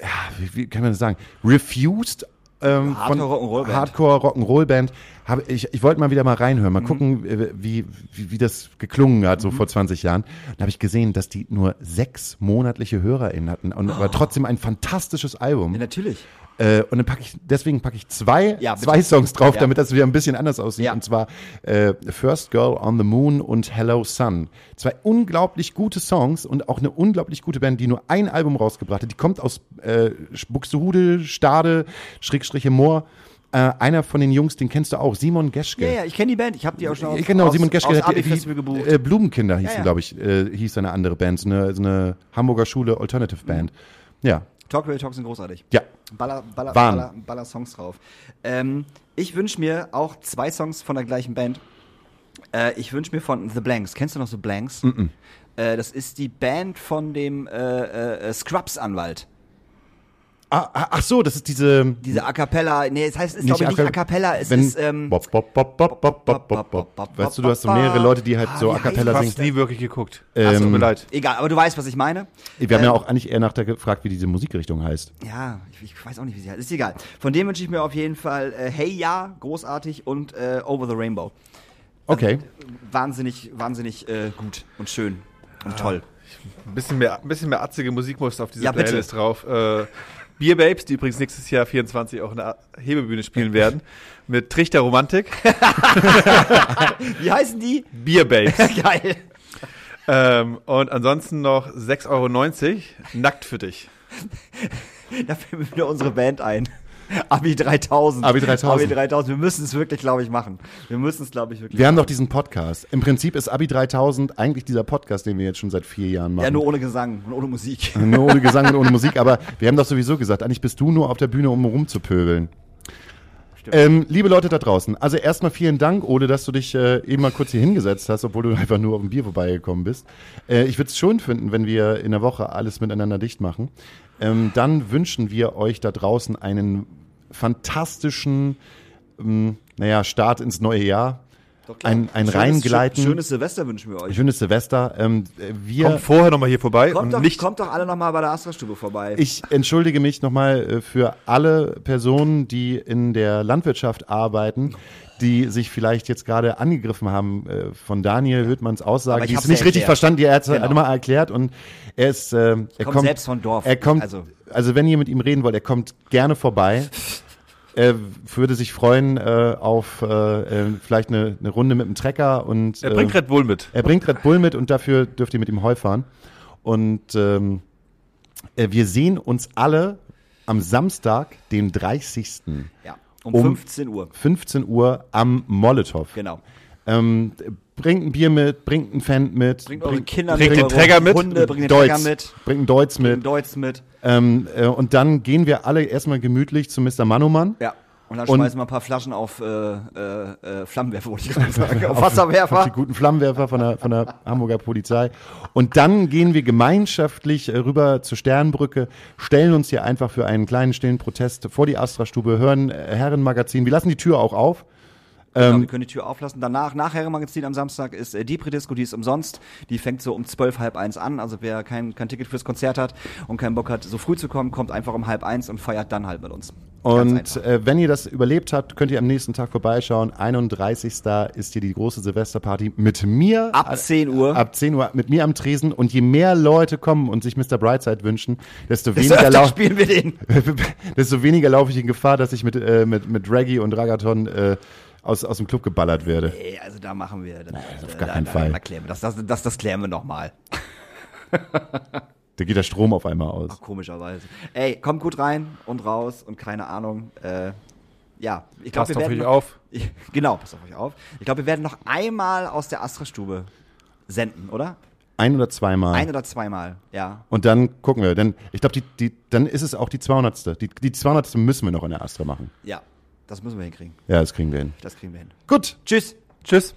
ja, wie, wie kann man das sagen? Refused ähm, Hardcore Rock'n'Roll-Band. Hardcore Rock'n'Roll Band. Hab, ich ich wollte mal wieder mal reinhören, Mhm. mal gucken, äh, wie, wie, wie das geklungen hat, so vor 20 Jahren. Da habe ich gesehen, dass die nur sechs monatliche HörerInnen hatten, und, aber trotzdem ein fantastisches Album. ja, natürlich. Äh, und dann packe ich, deswegen packe ich zwei, Ja, zwei Songs drauf, Ja. damit das wieder ein bisschen anders aussieht. Ja. Und zwar äh, First Girl on the Moon und Hello Sun. Zwei unglaublich gute Songs und auch eine unglaublich gute Band, die nur ein Album rausgebracht hat. Die kommt aus äh, Buxtehude, Stade, Schrägstriche Moor. Äh, einer von den Jungs, den kennst du auch, Simon Geschke. Ja, ja, ich kenne die Band. Ich habe die auch schon auf, Genau, aus, Simon Geschke aus hat die, Abi-Festival gebucht. äh, Blumenkinder hieß Ja, sie, ja. glaube ich, äh, hieß eine andere Band, so eine, so eine Hamburger Schule Alternative Band. Ja, Talk Radio Talk sind großartig. ja. Baller, Baller. Baller, Baller Songs drauf. Ähm, ich wünsche mir auch zwei Songs von der gleichen Band. Äh, ich wünsche mir von The Blanks. Kennst du noch The Blanks? Äh, das ist die Band von dem äh, Scrubs-Anwalt. Ah, ah, ach so, das ist diese. Diese A Cappella, nee, das heißt, es ist Nicht glaube ich nicht A Cappella, es wenn- ist, ähm, Bop, bop, bop, bop, bop, bop, bop, bop. Weißt du, du hast so mehrere Leute, die halt Ah, so A Cappella singen. Fast nie wirklich geguckt. Ähm, Ach, tut mir leid. egal, aber du weißt, was ich meine. Wir haben ja Ähm, auch eigentlich eher nach der gefragt, wie diese Musikrichtung heißt. Ja, ich, ich weiß auch nicht, wie sie heißt. Ist egal. Von dem wünsche ich mir auf jeden Fall äh, Hey Ja, großartig und äh, Over the Rainbow. Okay. Wahnsinnig, wahnsinnig äh, gut und schön und toll. Ein bisschen mehr, ein bisschen mehr atzige Musik muss auf dieser Ja, bitte. Playlist drauf. Äh, Beer Babes, die übrigens nächstes Jahr 24 auch in der Hebebühne spielen werden, mit Trichter Romantik. Wie heißen die? Beer Babes. Geil. ähm, und ansonsten noch 6,90 Euro nackt für dich. Da fällt mir wieder unsere Band ein. Abi 3000. Abi 3000. Abi 3000. Wir müssen es wirklich, glaube ich, machen. Wir müssen es, glaube ich, wirklich Wir haben machen. doch diesen Podcast. Im Prinzip ist Abi 3000 eigentlich dieser Podcast, den wir jetzt schon seit vier Jahren machen. Ja, nur ohne Gesang und ohne Musik. Nur ohne Gesang und ohne Musik, aber wir haben doch sowieso gesagt, eigentlich bist du nur auf der Bühne, um rumzupöbeln. Ähm, liebe Leute da draußen, also erstmal vielen Dank, Ole, dass du dich äh, eben mal kurz hier hingesetzt hast, obwohl du einfach nur auf dem Bier vorbeigekommen bist. Äh, ich würde es schön finden, wenn wir in der Woche alles miteinander dicht machen. Ähm, dann wünschen wir euch da draußen einen fantastischen, ähm, naja, Start ins neue Jahr. Ein, ein Schönes- Reingleiten. Schönes Silvester wünschen wir euch. Schönes Silvester. Ähm, wir Kommt vorher nochmal hier vorbei Kommt und doch, nicht kommt doch alle nochmal bei der Astra-Stube vorbei. Ich entschuldige mich nochmal äh, für alle Personen, die in der Landwirtschaft arbeiten, die sich vielleicht jetzt gerade angegriffen haben äh, von Daniel Hüttmanns Aussage. Ich Die hab's ist nicht richtig verstanden, die er hat es Genau. nochmal erklärt und er ist, äh, er kommt kommt selbst von Dorf. Er kommt, Also- also, wenn ihr mit ihm reden wollt, er kommt gerne vorbei. Er würde sich freuen äh, auf äh, äh, vielleicht eine, eine Runde mit dem Trecker und er bringt äh, Red Bull mit. er bringt Red Bull mit und dafür dürft ihr mit ihm Heu fahren. Und ähm, äh, wir sehen uns alle am Samstag, den 30. ja, um, um- 15 Uhr. 15 Uhr am Molotow. Genau. Ähm, bringt ein Bier mit, bringt ein Fan mit, Bringt eure Kinder bringt mit, den eure Träger mit. Hunde, bringt den Deutz, Träger mit, bringt ein Deutsch bringt mit. Deutz mit. Ähm, äh, und dann gehen wir alle erstmal gemütlich zu Mr. Manoman. Ja. Und dann Und- schmeißen wir ein paar Flaschen auf äh, äh, äh, Flammenwerfer, wollte ich gerade sagen. auf Auf Wasserwerfer. die guten Flammenwerfer von der, von der Hamburger Polizei. Und dann gehen wir gemeinschaftlich äh, rüber zur Sternbrücke, stellen uns hier einfach für einen kleinen stillen Protest vor die Astra-Stube, hören äh, Herrenmagazin. Wir lassen die Tür auch auf. Genau, wir können die Tür auflassen. Danach, nach Herrenmagazin am Samstag ist äh, die Predisco, die ist umsonst. Die fängt so um zwölf, halb eins an. Also wer kein, kein Ticket fürs Konzert hat und keinen Bock hat, so früh zu kommen, kommt einfach um halb eins und feiert dann halt mit uns. Ganz Und äh, wenn ihr das überlebt habt, könnt ihr am nächsten Tag vorbeischauen. 31. ist hier die große Silvesterparty mit mir. Ab 10 Uhr. Ab 10 Uhr mit mir am Tresen. Und je mehr Leute kommen und sich Mr. Brightside wünschen, desto Desto weniger, lau spielen wir den. desto weniger laufe ich in Gefahr, dass ich mit, äh, mit, mit Reggae und Ragaton äh, aus, aus dem Club geballert werde. Ey, also da machen wir. Das, auf äh, gar da, keinen da, Fall. Da klären wir das, das, das, das klären wir nochmal. Da geht der Strom auf einmal aus. Komischerweise. Ey, kommt gut rein und raus und keine Ahnung. Äh, ja, ich glaube, Passt wir auf werden euch noch- auf. Ich, genau, passt auf euch auf. Ich glaube, wir werden noch einmal aus der Astra-Stube senden, oder? Ein oder zweimal. Ein oder zweimal, ja. und dann gucken wir. Denn ich glaube, die, die, dann ist es auch die 200. Die, die 200. müssen wir noch in der Astra machen. Ja, das müssen wir hinkriegen. Ja, das kriegen wir hin. Das kriegen wir hin. Gut. Tschüss. Tschüss.